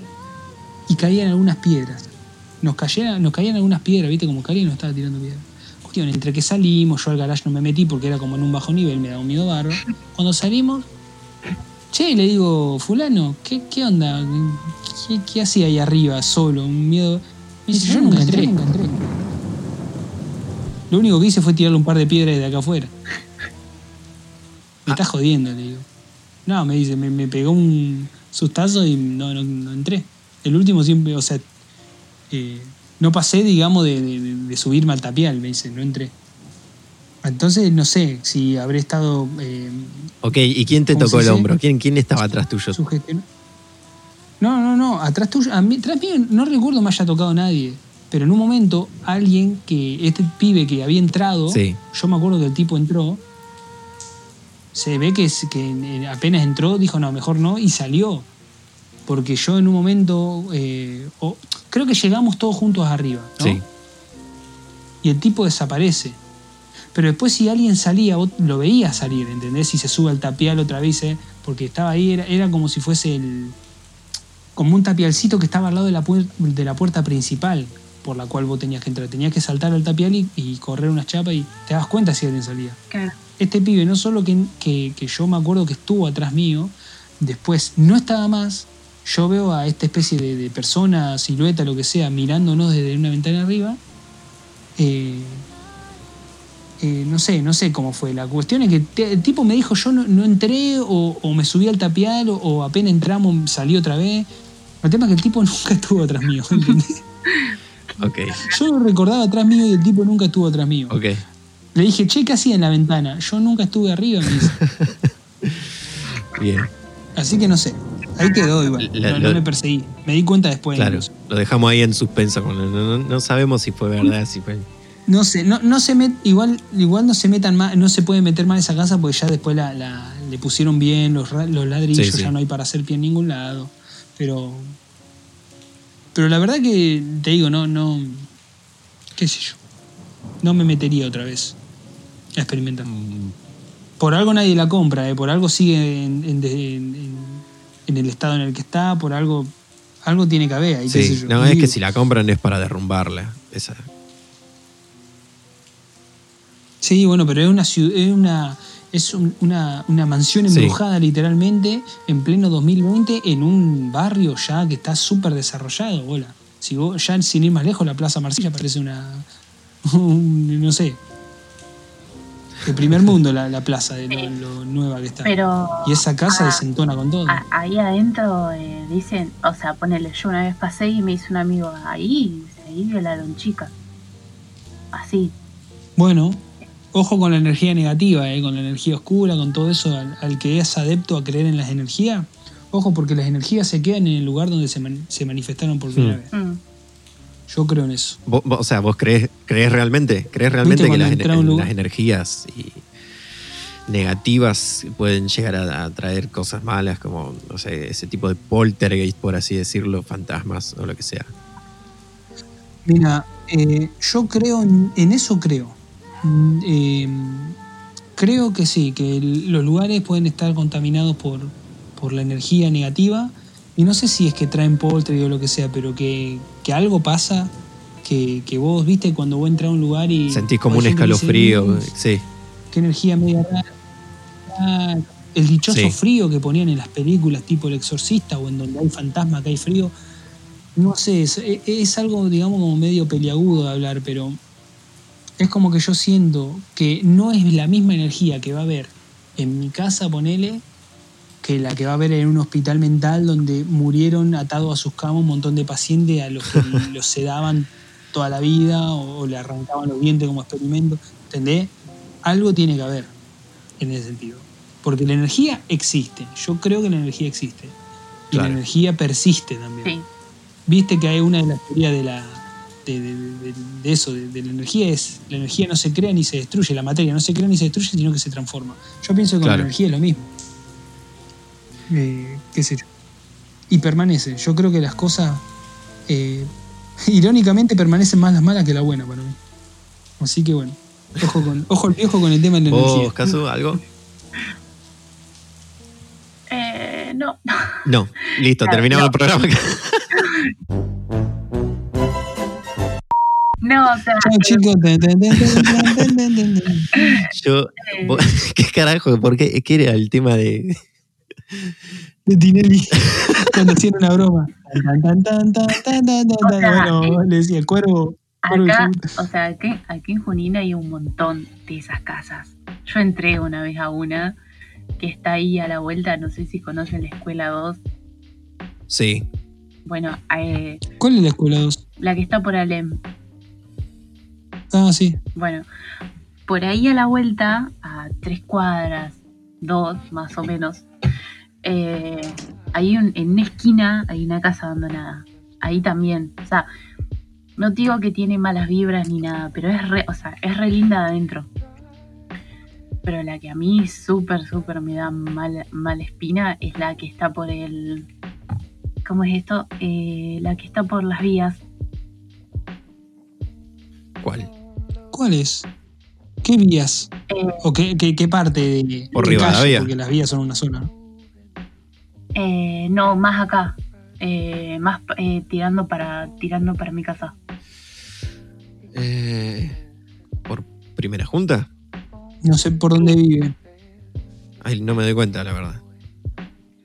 Y caían algunas piedras. Nos, cayeran, nos caían algunas piedras, ¿viste? Como alguien nos estaba tirando piedras. Cuestión, entre que salimos, yo al garage no me metí porque era como en un bajo nivel, me daba un miedo barro. Cuando salimos, che, le digo, fulano, ¿qué, qué onda? ¿Qué, qué hacía ahí arriba solo? Un miedo... Me dice, yo nunca entré. Lo único que hice fue tirarle un par de piedras de acá afuera. Me está jodiendo, le digo. No, me dice, me, me pegó un sustazo y no, no, no entré. El último siempre, o sea, eh, no pasé, digamos, de, de- de- de subirme al tapial, me dice, no entré. Entonces, no sé si habré estado eh, Ok, ¿y quién te ¿Cómo tocó el hombro? ¿Quién, quién estaba atrás tuyo? sugestionado. No, no, no, atrás tuyo, a mí, atrás mío no recuerdo me haya tocado nadie. Pero en un momento, alguien que, este pibe que había entrado, Sí. yo me acuerdo que el tipo entró, se ve que, es- que apenas entró, dijo, no, mejor no, y salió. Porque yo en un momento, eh, creo que llegamos todos juntos arriba, ¿no? Sí. Y el tipo desaparece. Pero después si alguien salía, vos lo veías salir, ¿entendés? Y se sube al tapial otra vez, ¿eh? porque estaba ahí, era, era como si fuese el... como un tapialcito que estaba al lado de la, puer- de la puerta principal por la cual vos tenías que entrar. Tenías que saltar al tapial y, y correr unas chapas y te das cuenta si alguien salía. Claro. Este pibe, no solo que, que- que yo me acuerdo que estuvo atrás mío, después no estaba más, yo veo a esta especie de, de persona, silueta, lo que sea, mirándonos desde una ventana arriba. eh, eh, no sé, no sé cómo fue. La cuestión es que te- el tipo me dijo, yo no, no entré o, o me subí al tapial o, o apenas entramos salí otra vez. El tema es que el tipo <laughs> nunca estuvo atrás mío, ¿entendés? Ok. Yo lo recordaba atrás mío y el tipo nunca estuvo atrás mío. Ok. Le dije, che, ¿qué hacía en la ventana? Yo nunca estuve arriba, me dice. <laughs> Bien. Así que no sé. Ahí quedó igual. La- no, no lo- me perseguí. Me di cuenta después. Claro. incluso. Lo dejamos ahí en suspenso. No, no- no sabemos si fue verdad, si fue. No sé, no, no se met, igual, igual no se metan más, no se puede meter más en esa casa porque ya después la, la- le pusieron bien los, los ladrillos, Sí, sí. ya no hay para hacer pie en ningún lado. Pero. Pero la verdad que te digo, no, no. qué sé yo. No me metería otra vez experimentar. Mm, Por algo nadie la compra, ¿eh? por algo sigue en, en- en- en el estado en el que está, por algo. Algo tiene que haber ahí, qué sé Sí, yo. no, es que si la compran es para derrumbarla. Esa. Sí, bueno, pero es una ciudad, es una, es un- una, una mansión Sí. embrujada literalmente en pleno 2020 en un barrio ya que está súper desarrollado, bola. Si vos, ya sin ir más lejos, la Plaza Marsella parece una, <laughs> un- no sé, el primer mundo la, la plaza de lo, lo nueva que está. Pero y esa casa ah, desentona con todo. a- ahí adentro eh, dicen, o sea, ponele, yo una vez pasé y me hizo un amigo ahí, ahí violaron chicas. Así. Bueno, ojo con la energía negativa, eh, con la energía oscura, con todo eso, al, al que es adepto a creer en las energías. Ojo, porque las energías se quedan en el lugar donde se, man- se manifestaron por primera Hmm. vez. Mm. Yo creo en eso. Vos- vos- o sea, ¿vos crees, crees realmente? ¿Crees realmente que las, en- las energías y negativas pueden llegar a, a traer cosas malas, como, no sé, ese tipo de poltergeist, por así decirlo, fantasmas o lo que sea? Mira, eh, yo creo en, en eso creo. Mm, eh, creo que sí, que el- los lugares pueden estar contaminados por, por la energía negativa. Y no sé si es que traen poltergeist o lo que sea, pero que, que algo pasa. Que, que vos viste cuando vos entras a un lugar y. Sentís como un dice, escalofrío, "Mm, sí. qué energía media rara. El dichoso Sí. frío que ponían en las películas tipo El Exorcista o en donde hay fantasma, que hay frío. No sé, es, e, es algo, digamos, como medio peliagudo de hablar, pero es como que yo siento que no es la misma energía que va a haber en mi casa, ponele, que la que va a haber en un hospital mental donde murieron atados a sus camas un montón de pacientes a los que <laughs> los sedaban toda la vida o, o le arrancaban los dientes como experimento. ¿Entendés? Algo tiene que haber en ese sentido. Porque la energía existe. Yo creo que la energía existe. Y Claro. la energía persiste también. Sí. Viste que hay una de las teorías de la. De, de- de- de eso, de, de la energía, es la energía no se crea ni se destruye, la materia no se crea ni se destruye, sino que se transforma. Yo pienso que con Claro. la energía es lo mismo. Eh, qué sé yo. Y permanece. Yo creo que las cosas, eh, <laughs> irónicamente, permanecen más las malas que las buenas para mí. Así que bueno, ojo, con, <laughs> ojo al viejo con el tema de la ¿Vos, energía. Algo? Eh, no. No, listo, Claro, terminamos no. el programa. <laughs> No, o sea. Yo, ¿qué carajo? ¿Por qué? ¿Qué era el tema de...? De Tinelli <laughs> cuando hacían una broma. Tan, tan, tan, tan, tan, tan, tan, O sea, Bueno, le decía el cuervo. acá, o sea, aquí, aquí en Junín hay un montón de esas casas. Yo entré una vez a una que está ahí a la vuelta, no sé si conocen la escuela 2. Sí, Bueno, eh, ¿Cuál es la escuela 2? la que está por Alem. Ah, sí. Bueno, por ahí a la vuelta, a tres cuadras, dos más o menos, eh, hay un, en una esquina hay una casa abandonada. Ahí también. O sea, No digo que tiene malas vibras ni nada, pero es re, o sea, es re linda adentro. Pero la que a mí súper, súper me da mal, mala espina es la que está por el. ¿Cómo es esto? Eh, la que está por las vías. ¿Cuál? ¿Cuál es? ¿Qué vías? Eh, ¿O qué, qué- qué parte de, Por de calle? Porque las vías son una ¿no? Eh, no, más acá. Eh, más eh, tirando para tirando para mi casa. Eh, ¿Por primera junta? No sé por dónde vive. Ay, no me doy cuenta, la verdad.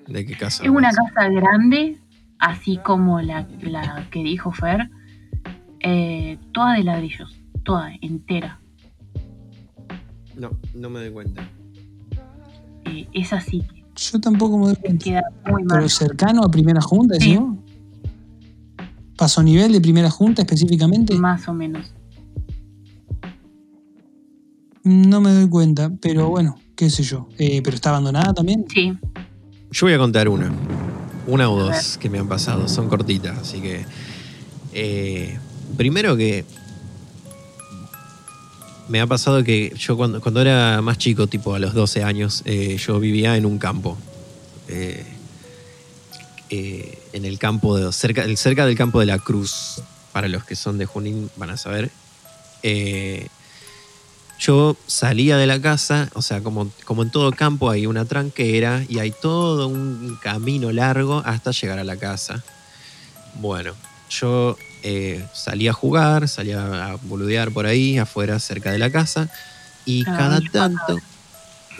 ¿De qué casa? Es una casa grande, así como la, la que dijo Fer. eh, toda de ladrillos, toda entera. No, no me doy cuenta. Eh, es así, Yo tampoco me doy cuenta. queda muy mal. Pero cercano a primera junta, Sí. decimos. ¿Paso nivel de primera junta específicamente? Más o menos. No me doy cuenta, pero bueno, qué sé yo. Eh, pero está abandonada también. Sí, Yo voy a contar una. Una o dos que me han pasado. Son cortitas, así que. eh, primero que. Me ha pasado que yo cuando, cuando era más chico, tipo a los 12 años, eh, yo vivía en un campo. Eh, eh, en el campo de. Cerca, cerca del campo de la Cruz. Para los que son de Junín van a saber. Yo salía de la casa, o sea, como, como en todo campo hay una tranquera y hay todo un camino largo hasta llegar a la casa. Bueno, yo eh, salía a jugar, salía a boludear por ahí, afuera, cerca de la casa, y Ah, cada tanto...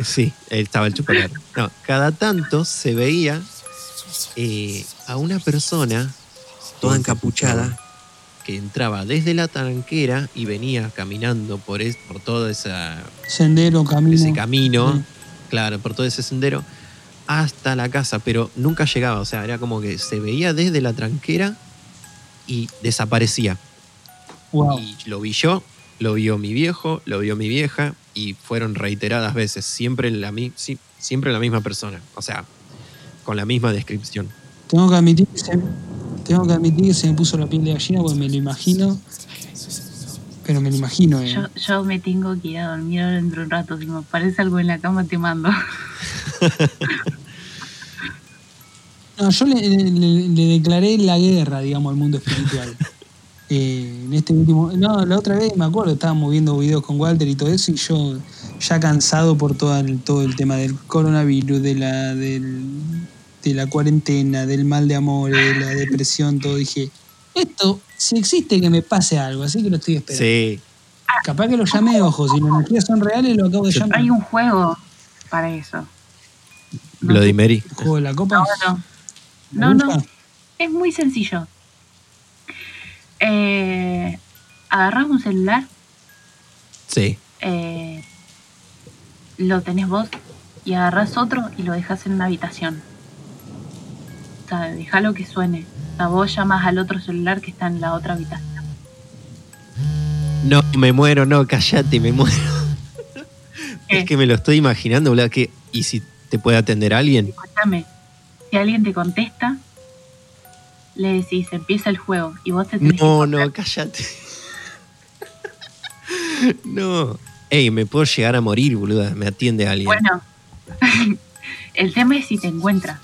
Sí, estaba el chupacabra. No, cada tanto se veía eh, a una persona toda encapuchada que entraba desde la tranquera y venía caminando por, es- por todo esa, Sendero, camino. ese camino, claro, por todo ese sendero, hasta la casa, pero nunca llegaba, o sea, era como que se veía desde la tranquera y desaparecía. Wow. Y lo vi yo, lo vio mi viejo, lo vio mi vieja y fueron reiteradas veces, siempre la, mi- sí, siempre la misma persona, o sea, con la misma descripción. Tengo que admitir que se, tengo que admitir que se me puso la piel de gallina porque me lo imagino. Pero me lo imagino. eh. yo, yo me tengo que ir a dormir ahora dentro de un rato. Si me aparece algo en la cama, te mando. <laughs> No, yo le, le- le declaré la guerra, digamos, al mundo espiritual. <laughs> Eh, en este último. No, la otra vez me acuerdo, estábamos viendo videos con Walter y todo eso, y yo, ya cansado por todo el, todo el tema del coronavirus, de la, del- de la cuarentena, del mal de amor, de la depresión, todo, dije. Esto, si existe que me pase algo, así que lo estoy esperando. Sí, Capaz que lo llamé, ojo, si las energías son reales, lo acabo de llamar. Hay un juego para eso. No Bloody Mary. ¿El juego de la copa? No, no. ¿La No, no. Es muy sencillo. Eh, agarrás un celular, Sí, eh, lo tenés vos y agarrás otro y lo dejas en una habitación. O sea, dejalo que suene. O sea, vos llamas al otro celular que está en la otra habitación. No, me muero, no, callate, me muero. ¿Qué? Es que me lo estoy imaginando, que ¿y si te puede atender alguien? Escúchame, si alguien te contesta, le decís, empieza el juego y vos te tenés No, que no, cállate. <laughs> No. Ey, me puedo llegar a morir, boluda. Me atiende alguien. Bueno, <laughs> el tema es si te encuentra.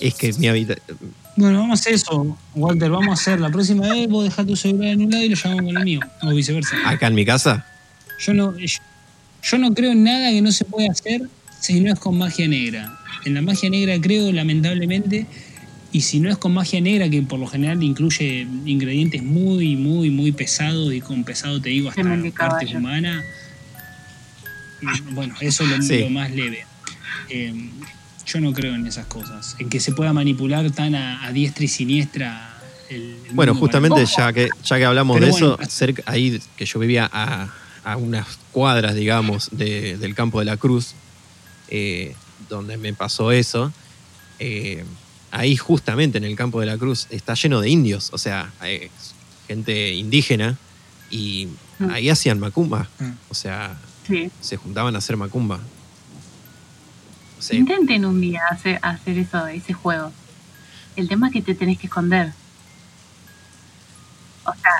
Es que mi habitación. Bueno, vamos a hacer eso, Walter. Vamos a hacer la próxima vez. Vos dejás tu celular en un lado y lo llamamos con el mío, o viceversa. Acá en mi casa. Yo no, yo, yo no creo en nada que no se pueda hacer si no es con magia negra. En la magia negra creo, lamentablemente, y si no es con magia negra, que por lo general incluye ingredientes muy, muy, muy pesados, y con pesado te digo hasta caballo. humanas, mm, bueno, eso es lo, Sí. lo más leve. Eh, yo no creo en esas cosas, en que se pueda manipular tan a, a diestra y siniestra el, el Bueno, justamente para- ya que, ya que hablamos Pero de bueno, eso, cerca, ahí que yo vivía a, a unas cuadras, digamos, de- del campo de la Cruz, eh, donde me pasó eso, eh, ahí justamente en el campo de la Cruz está lleno de indios, o sea, hay gente indígena, y Mm. ahí hacían macumba, Mm. o sea, Sí. se juntaban a hacer macumba. O sea, Intenten un día hacer, hacer eso, ese juego. El tema es que te tenés que esconder. O sea,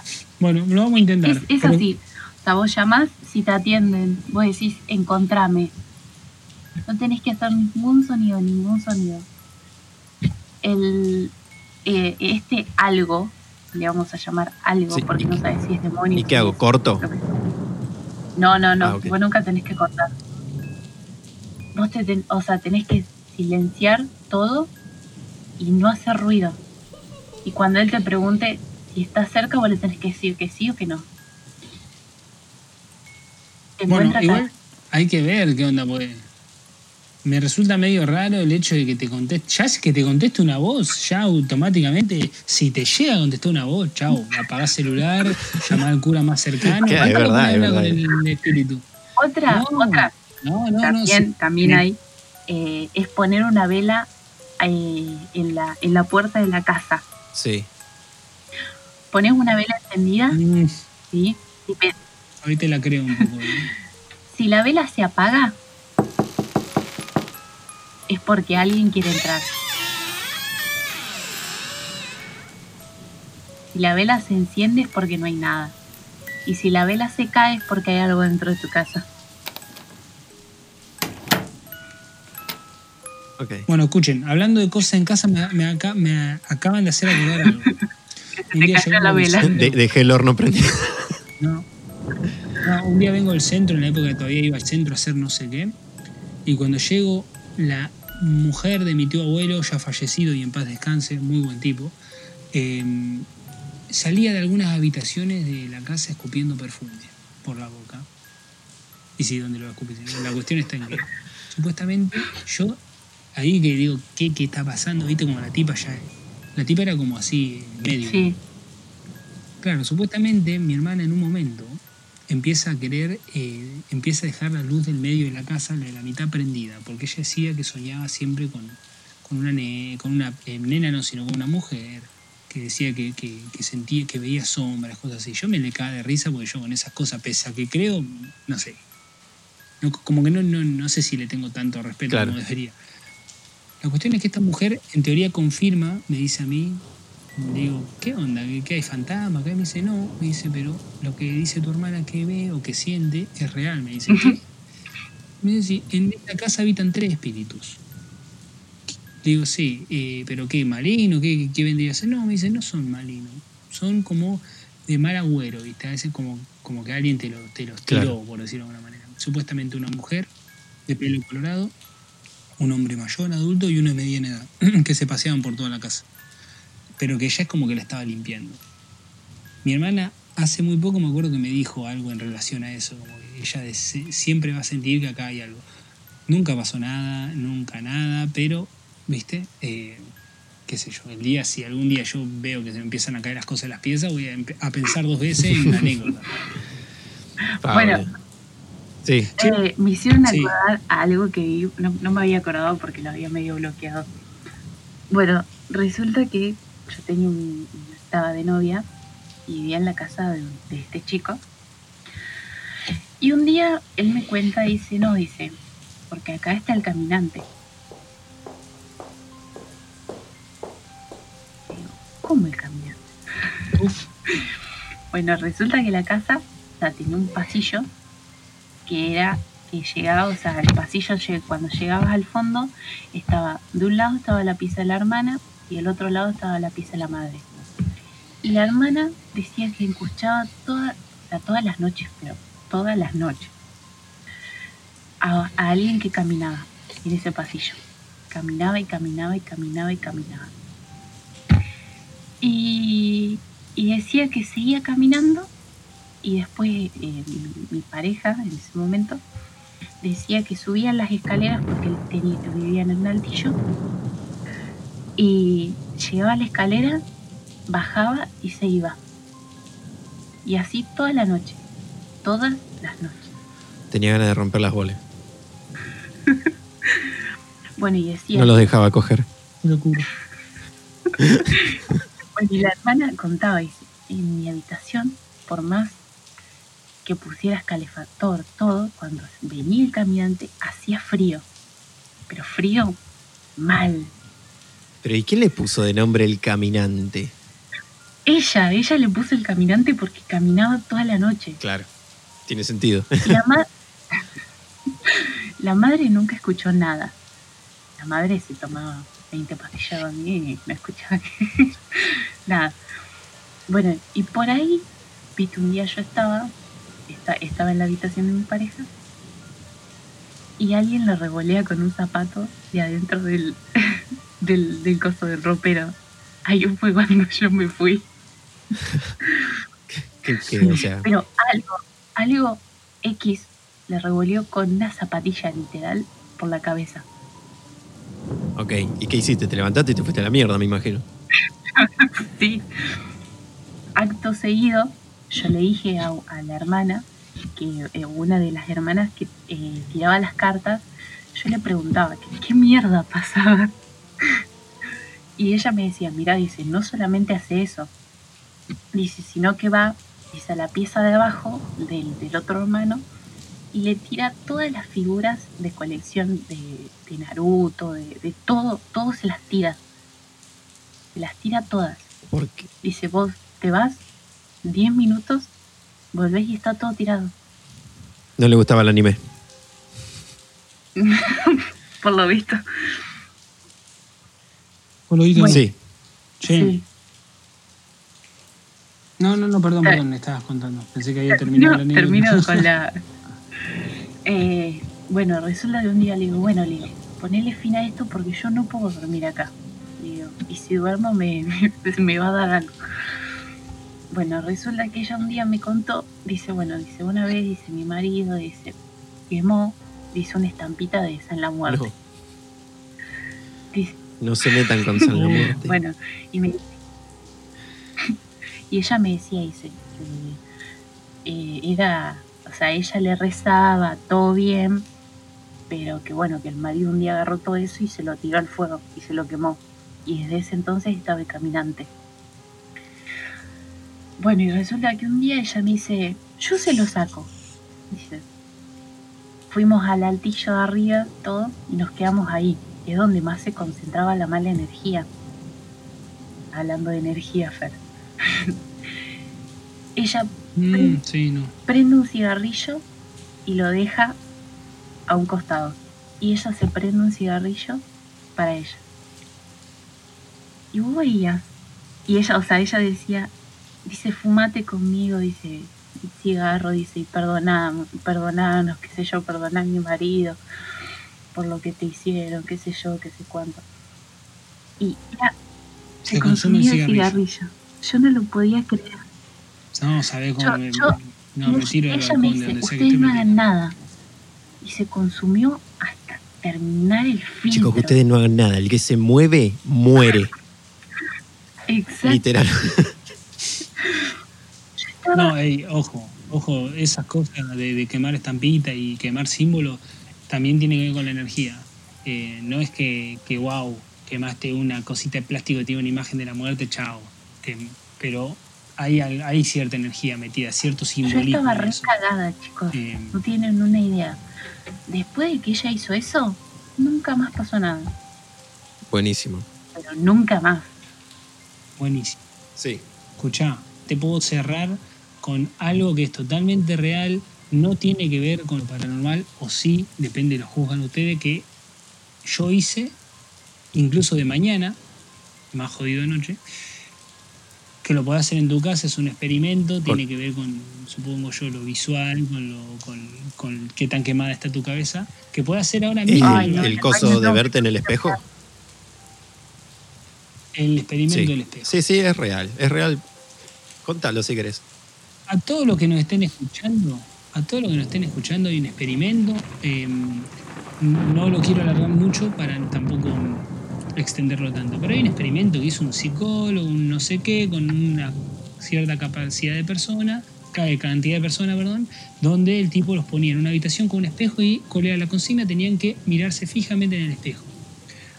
Bueno, lo vamos a intentar. es, es Pero- así. O sea, vos llamás, si te atienden, vos decís, encontrame. No tenés que hacer ningún sonido, ningún sonido. El, eh, este algo, le vamos a llamar algo, Sí, porque ¿y no qué- sabes si es demonio. ¿Y qué hago? ¿Corto? No, no, no. Ah. Vos nunca tenés que cortar. Vos te ten- o sea, tenés que silenciar todo y no hacer ruido. Y cuando él te pregunte si está cerca, vos le tenés que decir que sí o que no. Te Bueno, acá. igual hay que ver qué onda, porque me resulta medio raro el hecho de que te conteste. Ya es que te conteste una voz, ya automáticamente, si te llega a contestar una voz, chao, apagás celular, llamar al cura más cercano. <laughs> Es ¿Cuánto verdad, con el espíritu? Otra, No, otra, No, no, no. también, sí. también hay, eh, es poner una vela eh, en, la, en la puerta de la casa. Sí. Pones una vela encendida, Mm, ¿sí? Y te la creo un poco. ¿eh? <laughs> Si la vela se apaga, es porque alguien quiere entrar. Si la vela se enciende es porque no hay nada. Y si la vela se cae es porque hay algo dentro de tu casa. Ok. Bueno, escuchen, hablando de cosas en casa, me, me aca- me acaban de hacer acordar algo. <laughs> te cayó la vela. De- dejé el horno prendido. No. No, un día vengo del centro, en la época que todavía iba al centro a hacer no sé qué, y cuando llego, la mujer de mi tío abuelo, ya fallecido y en paz descanse, muy buen tipo, eh, salía de algunas habitaciones de la casa escupiendo perfume por la boca. Y sí, ¿dónde lo escupí? La cuestión está en que, supuestamente, yo, ahí que digo, ¿qué, qué está pasando? ¿Viste? Como la tipa ya... La tipa era como así, medio. Sí, Claro, supuestamente mi hermana en un momento empieza a querer, eh, empieza a dejar la luz del medio de la casa, la de la mitad prendida, porque ella decía que soñaba siempre con, con una, ne- con una eh, nena, no, sino con una mujer, que decía que, que- que sentía, que veía sombras, cosas así. Yo me le cae de risa porque yo con esas cosas, pese a que creo, no sé, no, como que no, no, no sé si le tengo tanto respeto Claro. como debería. La cuestión es que esta mujer en teoría confirma, me dice a mí, digo, ¿qué onda? ¿Qué, qué hay fantasma? acá? Me dice, no, me dice, pero lo que dice tu hermana que ve o que siente es real. Me dice, ¿qué? Me dice, sí, en esta casa habitan tres espíritus. Le digo, sí, eh, pero ¿qué? ¿Maligno? ¿Qué, ¿Qué vendría a ser? No, me dice, no son malignos. Son como de mal agüero, ¿viste? A veces como, como que alguien te, lo, te los tiró, Claro. por decirlo de alguna manera. Supuestamente una mujer de pelo colorado, un hombre mayor, adulto y uno de mediana edad, <clears throat> que se paseaban por toda la casa. Pero que ella es como que la estaba limpiando. Mi hermana hace muy poco me acuerdo que me dijo algo en relación a eso, como que ella siempre va a sentir que acá hay algo. Nunca pasó nada, nunca nada, pero, viste, Eh, qué sé yo, el día, si algún día yo veo que se me empiezan a caer las cosas de las piezas, voy a, pensar dos veces en la anécdota. <laughs> Pablo. Sí. Eh, me hicieron Sí. acordar a algo que vi, no, no me había acordado porque lo había medio bloqueado. Bueno, resulta que yo tenía un, estaba de novia y vivía en la casa de, este chico. Y un día él me cuenta, dice, no, dice, porque acá está el caminante. ¿Cómo el caminante? Bueno, resulta que la casa tenía un pasillo que era que llegaba, o sea, el pasillo cuando llegabas al fondo estaba, de un lado estaba la pieza de la hermana y del otro lado estaba la pieza de la madre. Y la hermana decía que escuchaba toda, o sea, todas las noches, pero todas las noches, a, alguien que caminaba en ese pasillo. Caminaba y caminaba y caminaba y caminaba. Y, decía que seguía caminando y después eh, mi, pareja en ese momento decía que subían las escaleras porque él tenía, vivían en un altillo y llegaba a la escalera, bajaba y se iba. Y así toda la noche, todas las noches. Tenía ganas de romper las bolas. <laughs> Bueno, y decía, No los dejaba coger. locura. <laughs> bueno, y la hermana contaba, dice, en mi habitación, por más que pusieras calefactor, todo, cuando venía el caminante, hacía frío. Pero frío mal. Pero ¿y quién le puso de nombre el caminante? ella, ella le puso el caminante porque caminaba toda la noche. Claro. Tiene sentido. La, ma- <laughs> la madre nunca escuchó nada. La madre se tomaba 20 pastillas a mí y no escuchaba <laughs> nada. Bueno, y por ahí, viste, un día yo estaba, esta- estaba en la habitación de mi pareja y alguien le revolea con un zapato de adentro del, del, del coso del ropero. Ahí fue cuando <laughs> yo me fui. <laughs> O sea, Pero algo, algo X le revolvió con una zapatilla literal por la cabeza. ok. ¿Y qué hiciste? Te levantaste y te fuiste a la mierda, me imagino. <laughs> Sí. Acto seguido, yo le dije a, a la hermana, que eh, una de las hermanas que eh, tiraba las cartas, yo le preguntaba, ¿qué, qué mierda pasaba? Y ella me decía, mira, dice, no solamente hace eso, dice, sino que va, dice, a la pieza de abajo del, del otro hermano y le tira todas las figuras de colección de, de Naruto, de, de todo, todo se las tira. Se las tira todas. Porque Dice, vos te vas 10 minutos, volvés y está todo tirado. no le gustaba el anime. <laughs> Por lo visto. Por lo Bueno. Sí. Sí. No, no, no, perdón, Eh. perdón, me estabas contando. Pensé que había terminado No, la termino <laughs> con la. Eh, bueno, resulta que un día le digo, bueno, le digo, ponele fin a esto porque yo no puedo dormir acá. Le digo, y si duermo me, <laughs> me va a dar algo. Bueno, resulta que ella un día me contó, dice, bueno, dice, una vez, dice, mi marido, dice, quemó, dice una estampita de San la Muerte. No, no se metan con Muerte. <laughs> Bueno, y me <laughs> y ella me decía, dice, que eh, era, o sea, ella le rezaba, todo bien, pero que bueno, que el marido un día agarró todo eso y se lo tiró al fuego y se lo quemó. Y desde ese entonces estaba caminante. Bueno, y resulta que un día ella me dice, yo se lo saco. Dice, fuimos al altillo de arriba, todo, y nos quedamos ahí. Es donde más se concentraba la mala energía. Hablando de energía, Fer. <laughs> ella Mm, sí, no. prende un cigarrillo y lo deja a un costado. Y ella se prende un cigarrillo para ella. Y vos veías. Y ella, o sea, ella decía, dice, fumate conmigo, dice, cigarro, dice, y perdoná, perdonanos, qué sé yo, perdoná a mi marido por lo que te hicieron, qué sé yo, qué sé cuánto. Y ya se, Se consumía el cigarrillo. cigarrillo. Yo no lo podía creer. No, sabés cómo Yo- me, yo- no, me Ella tiro me balcón de dice, donde que ustedes no hagan nada. Y se consumió hasta terminar el filtro. Chicos, que ustedes no hagan nada. El que se mueve, muere. Exacto. Literal. No, ey, ojo, ojo, esas cosas de, de quemar estampita y quemar símbolos también tiene que ver con la energía. Eh, no es que, que, wow, quemaste una cosita de plástico que tiene una imagen de la muerte, chao. Te- pero hay, al- hay cierta energía metida, cierto Yo simbolismo. estaba en re cagada, chicos. Eh, No tienen una idea. Después de que ella hizo eso, nunca más pasó nada. Buenísimo. Pero nunca más. buenísimo. Sí. Escuchá, te puedo cerrar con algo que es totalmente real, no tiene que ver con lo paranormal, o sí, depende, lo juzgan ustedes, que yo hice, incluso de mañana, más jodido de noche, que lo podés hacer en tu casa, es un experimento, tiene que ver con, supongo yo, lo visual, con, lo, con, con qué tan quemada está tu cabeza, que puedes hacer ahora ¿El, mismo Ay, no, el coso de verte en el espejo? el experimento Sí. del espejo. sí, sí, es real. Es real. Contalo si querés. a todos los que nos estén escuchando, a todos los que nos estén escuchando hay un experimento. eh, no lo quiero alargar mucho para tampoco extenderlo tanto, pero hay un experimento que hizo un psicólogo, un no sé qué, con una cierta capacidad de persona, ca- cantidad de personas, perdón, donde el tipo los ponía en una habitación con un espejo y, cuál era la consigna, tenían que mirarse fijamente en el espejo.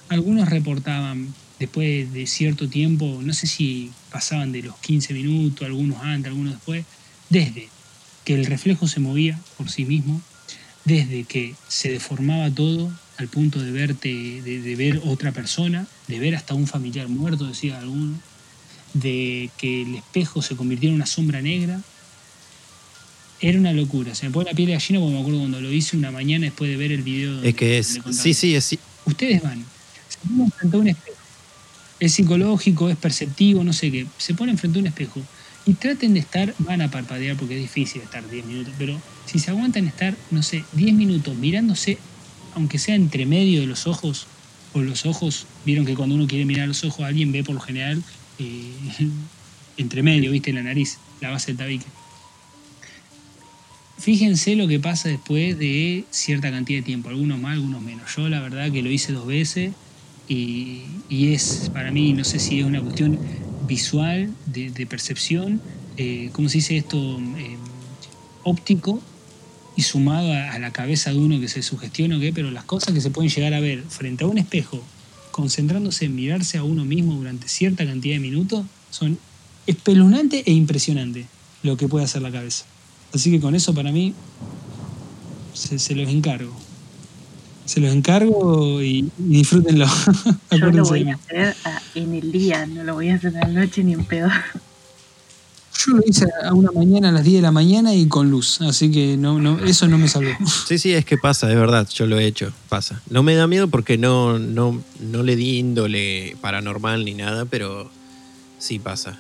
Algunos reportaban después de cierto tiempo, no sé si pasaban de los 15 minutos, algunos antes, algunos después, desde que el reflejo se movía por sí mismo, desde que se deformaba todo al punto de verte, de, de ver otra persona, de ver hasta un familiar muerto, decía alguno, de que el espejo se convirtiera en una sombra negra. Era una locura. Se me pone la piel de gallina porque me acuerdo cuando lo hice una mañana después de ver el video. donde- Es que es. Sí, sí, es. Ustedes van, se ponen frente a un espejo. Es psicológico, es perceptivo, no sé qué. Se ponen frente a un espejo y traten de estar, van a parpadear porque es difícil estar 10 minutos, pero si se aguantan estar, no sé, 10 minutos mirándose, aunque sea entre medio de los ojos, o los ojos, vieron que cuando uno quiere mirar los ojos, alguien ve por lo general eh, <laughs> entre medio, viste, la nariz, la base del tabique. Fíjense lo que pasa después de cierta cantidad de tiempo, algunos más, algunos menos. Yo la verdad que lo hice dos veces y, y es para mí, no sé si es una cuestión visual, de, de percepción, eh, ¿cómo se dice esto? Eh, óptico y sumado a, la cabeza de uno que se sugestiona o qué, pero las cosas que se pueden llegar a ver frente a un espejo, concentrándose en mirarse a uno mismo durante cierta cantidad de minutos, son espeluznantes e impresionantes lo que puede hacer la cabeza. Así que con eso para mí se los encargo. Se los encargo y, y disfrútenlo. <laughs> Yo lo voy a hacer ah, en el día, no lo voy a hacer a la noche ni en pedo. Yo lo hice a una mañana, a las 10 de la mañana y con luz. Así que no, no, eso no me salvó. <laughs> Sí, sí, es que pasa, es verdad, yo lo he hecho, pasa. No me da miedo porque no, no, no le di índole paranormal ni nada, pero sí pasa.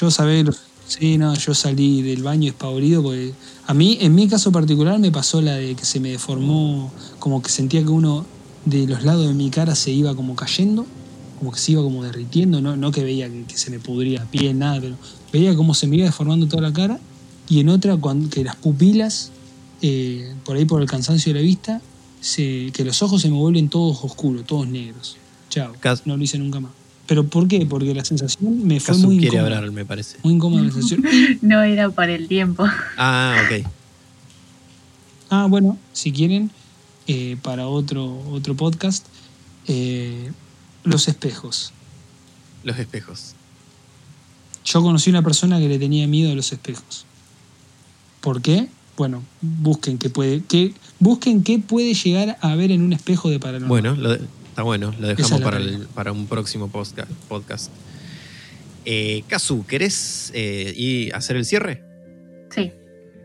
Yo sabé, lo- sí, no, yo salí del baño espavorido porque a mí, en mi caso particular, me pasó la de que se me deformó, como que sentía que uno de los lados de mi cara se iba como cayendo, como que se iba como derritiendo, no, no que veía que, que se me pudría piel, nada, pero veía cómo se me iba deformando toda la cara y en otra cuando, que las pupilas, eh, por ahí por el cansancio de la vista, se- que los ojos se me vuelven todos oscuros, todos negros. Chao, no lo hice nunca más. ¿Pero por qué? Porque la sensación me fue Casu muy quiere incómoda. hablar, me parece. Muy incómoda la sensación. <laughs> No era por el tiempo. Ah, ok. Ah, bueno, si quieren, eh, para otro, otro podcast, eh, los espejos. Los espejos. Yo conocí una persona que le tenía miedo a los espejos. ¿Por qué? Bueno, busquen qué puede, qué, busquen qué puede llegar a ver en un espejo de paranormal. Bueno, lo de- está bueno, lo dejamos para, el- para un próximo podcast. Eh, Casu, ¿querés eh, ir a hacer el cierre? Sí.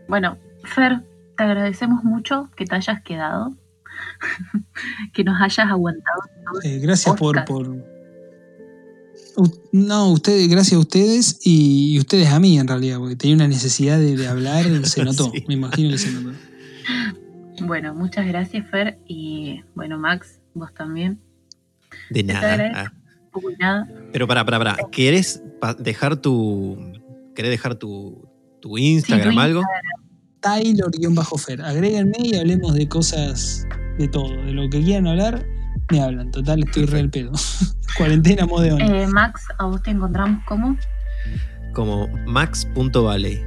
Bueno, Fer, te agradecemos mucho que te hayas quedado, <laughs> que nos hayas aguantado. todo Eh, este gracias por, por. No, ustedes, gracias a ustedes y, y ustedes a mí en realidad, porque tenía una necesidad de, de hablar, se <laughs> notó, Sí. me imagino que se notó. Bueno, muchas gracias, Fer. Y bueno, Max, vos también. De nada. Ah, nada. pero para, para, para. ¿Querés dejar tu. ¿Querés dejar tu, tu Instagram, tu algo? Taylor-Fer. Agréguenme y hablemos de cosas de todo. De lo que quieran hablar, me hablan. Total, estoy re al pedo. <laughs> Cuarentena modeón. Eh, Max, ¿a vos te encontramos como? Como max.valley.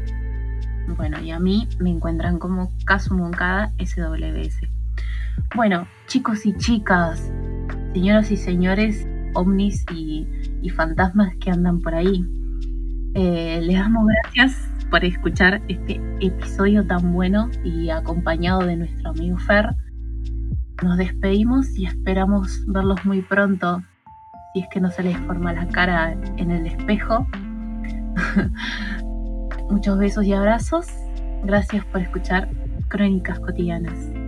Bueno, y a mí me encuentran como Casu Moncada SWS. Bueno, chicos y chicas, señoras y señores, ovnis y, fantasmas que andan por ahí, eh, les damos gracias por escuchar este episodio tan bueno y acompañado de nuestro amigo Fer. Nos despedimos y esperamos verlos muy pronto, si es que no se les forma la cara en el espejo. <laughs> Muchos besos y abrazos. Gracias por escuchar Crónicas Cotidianas.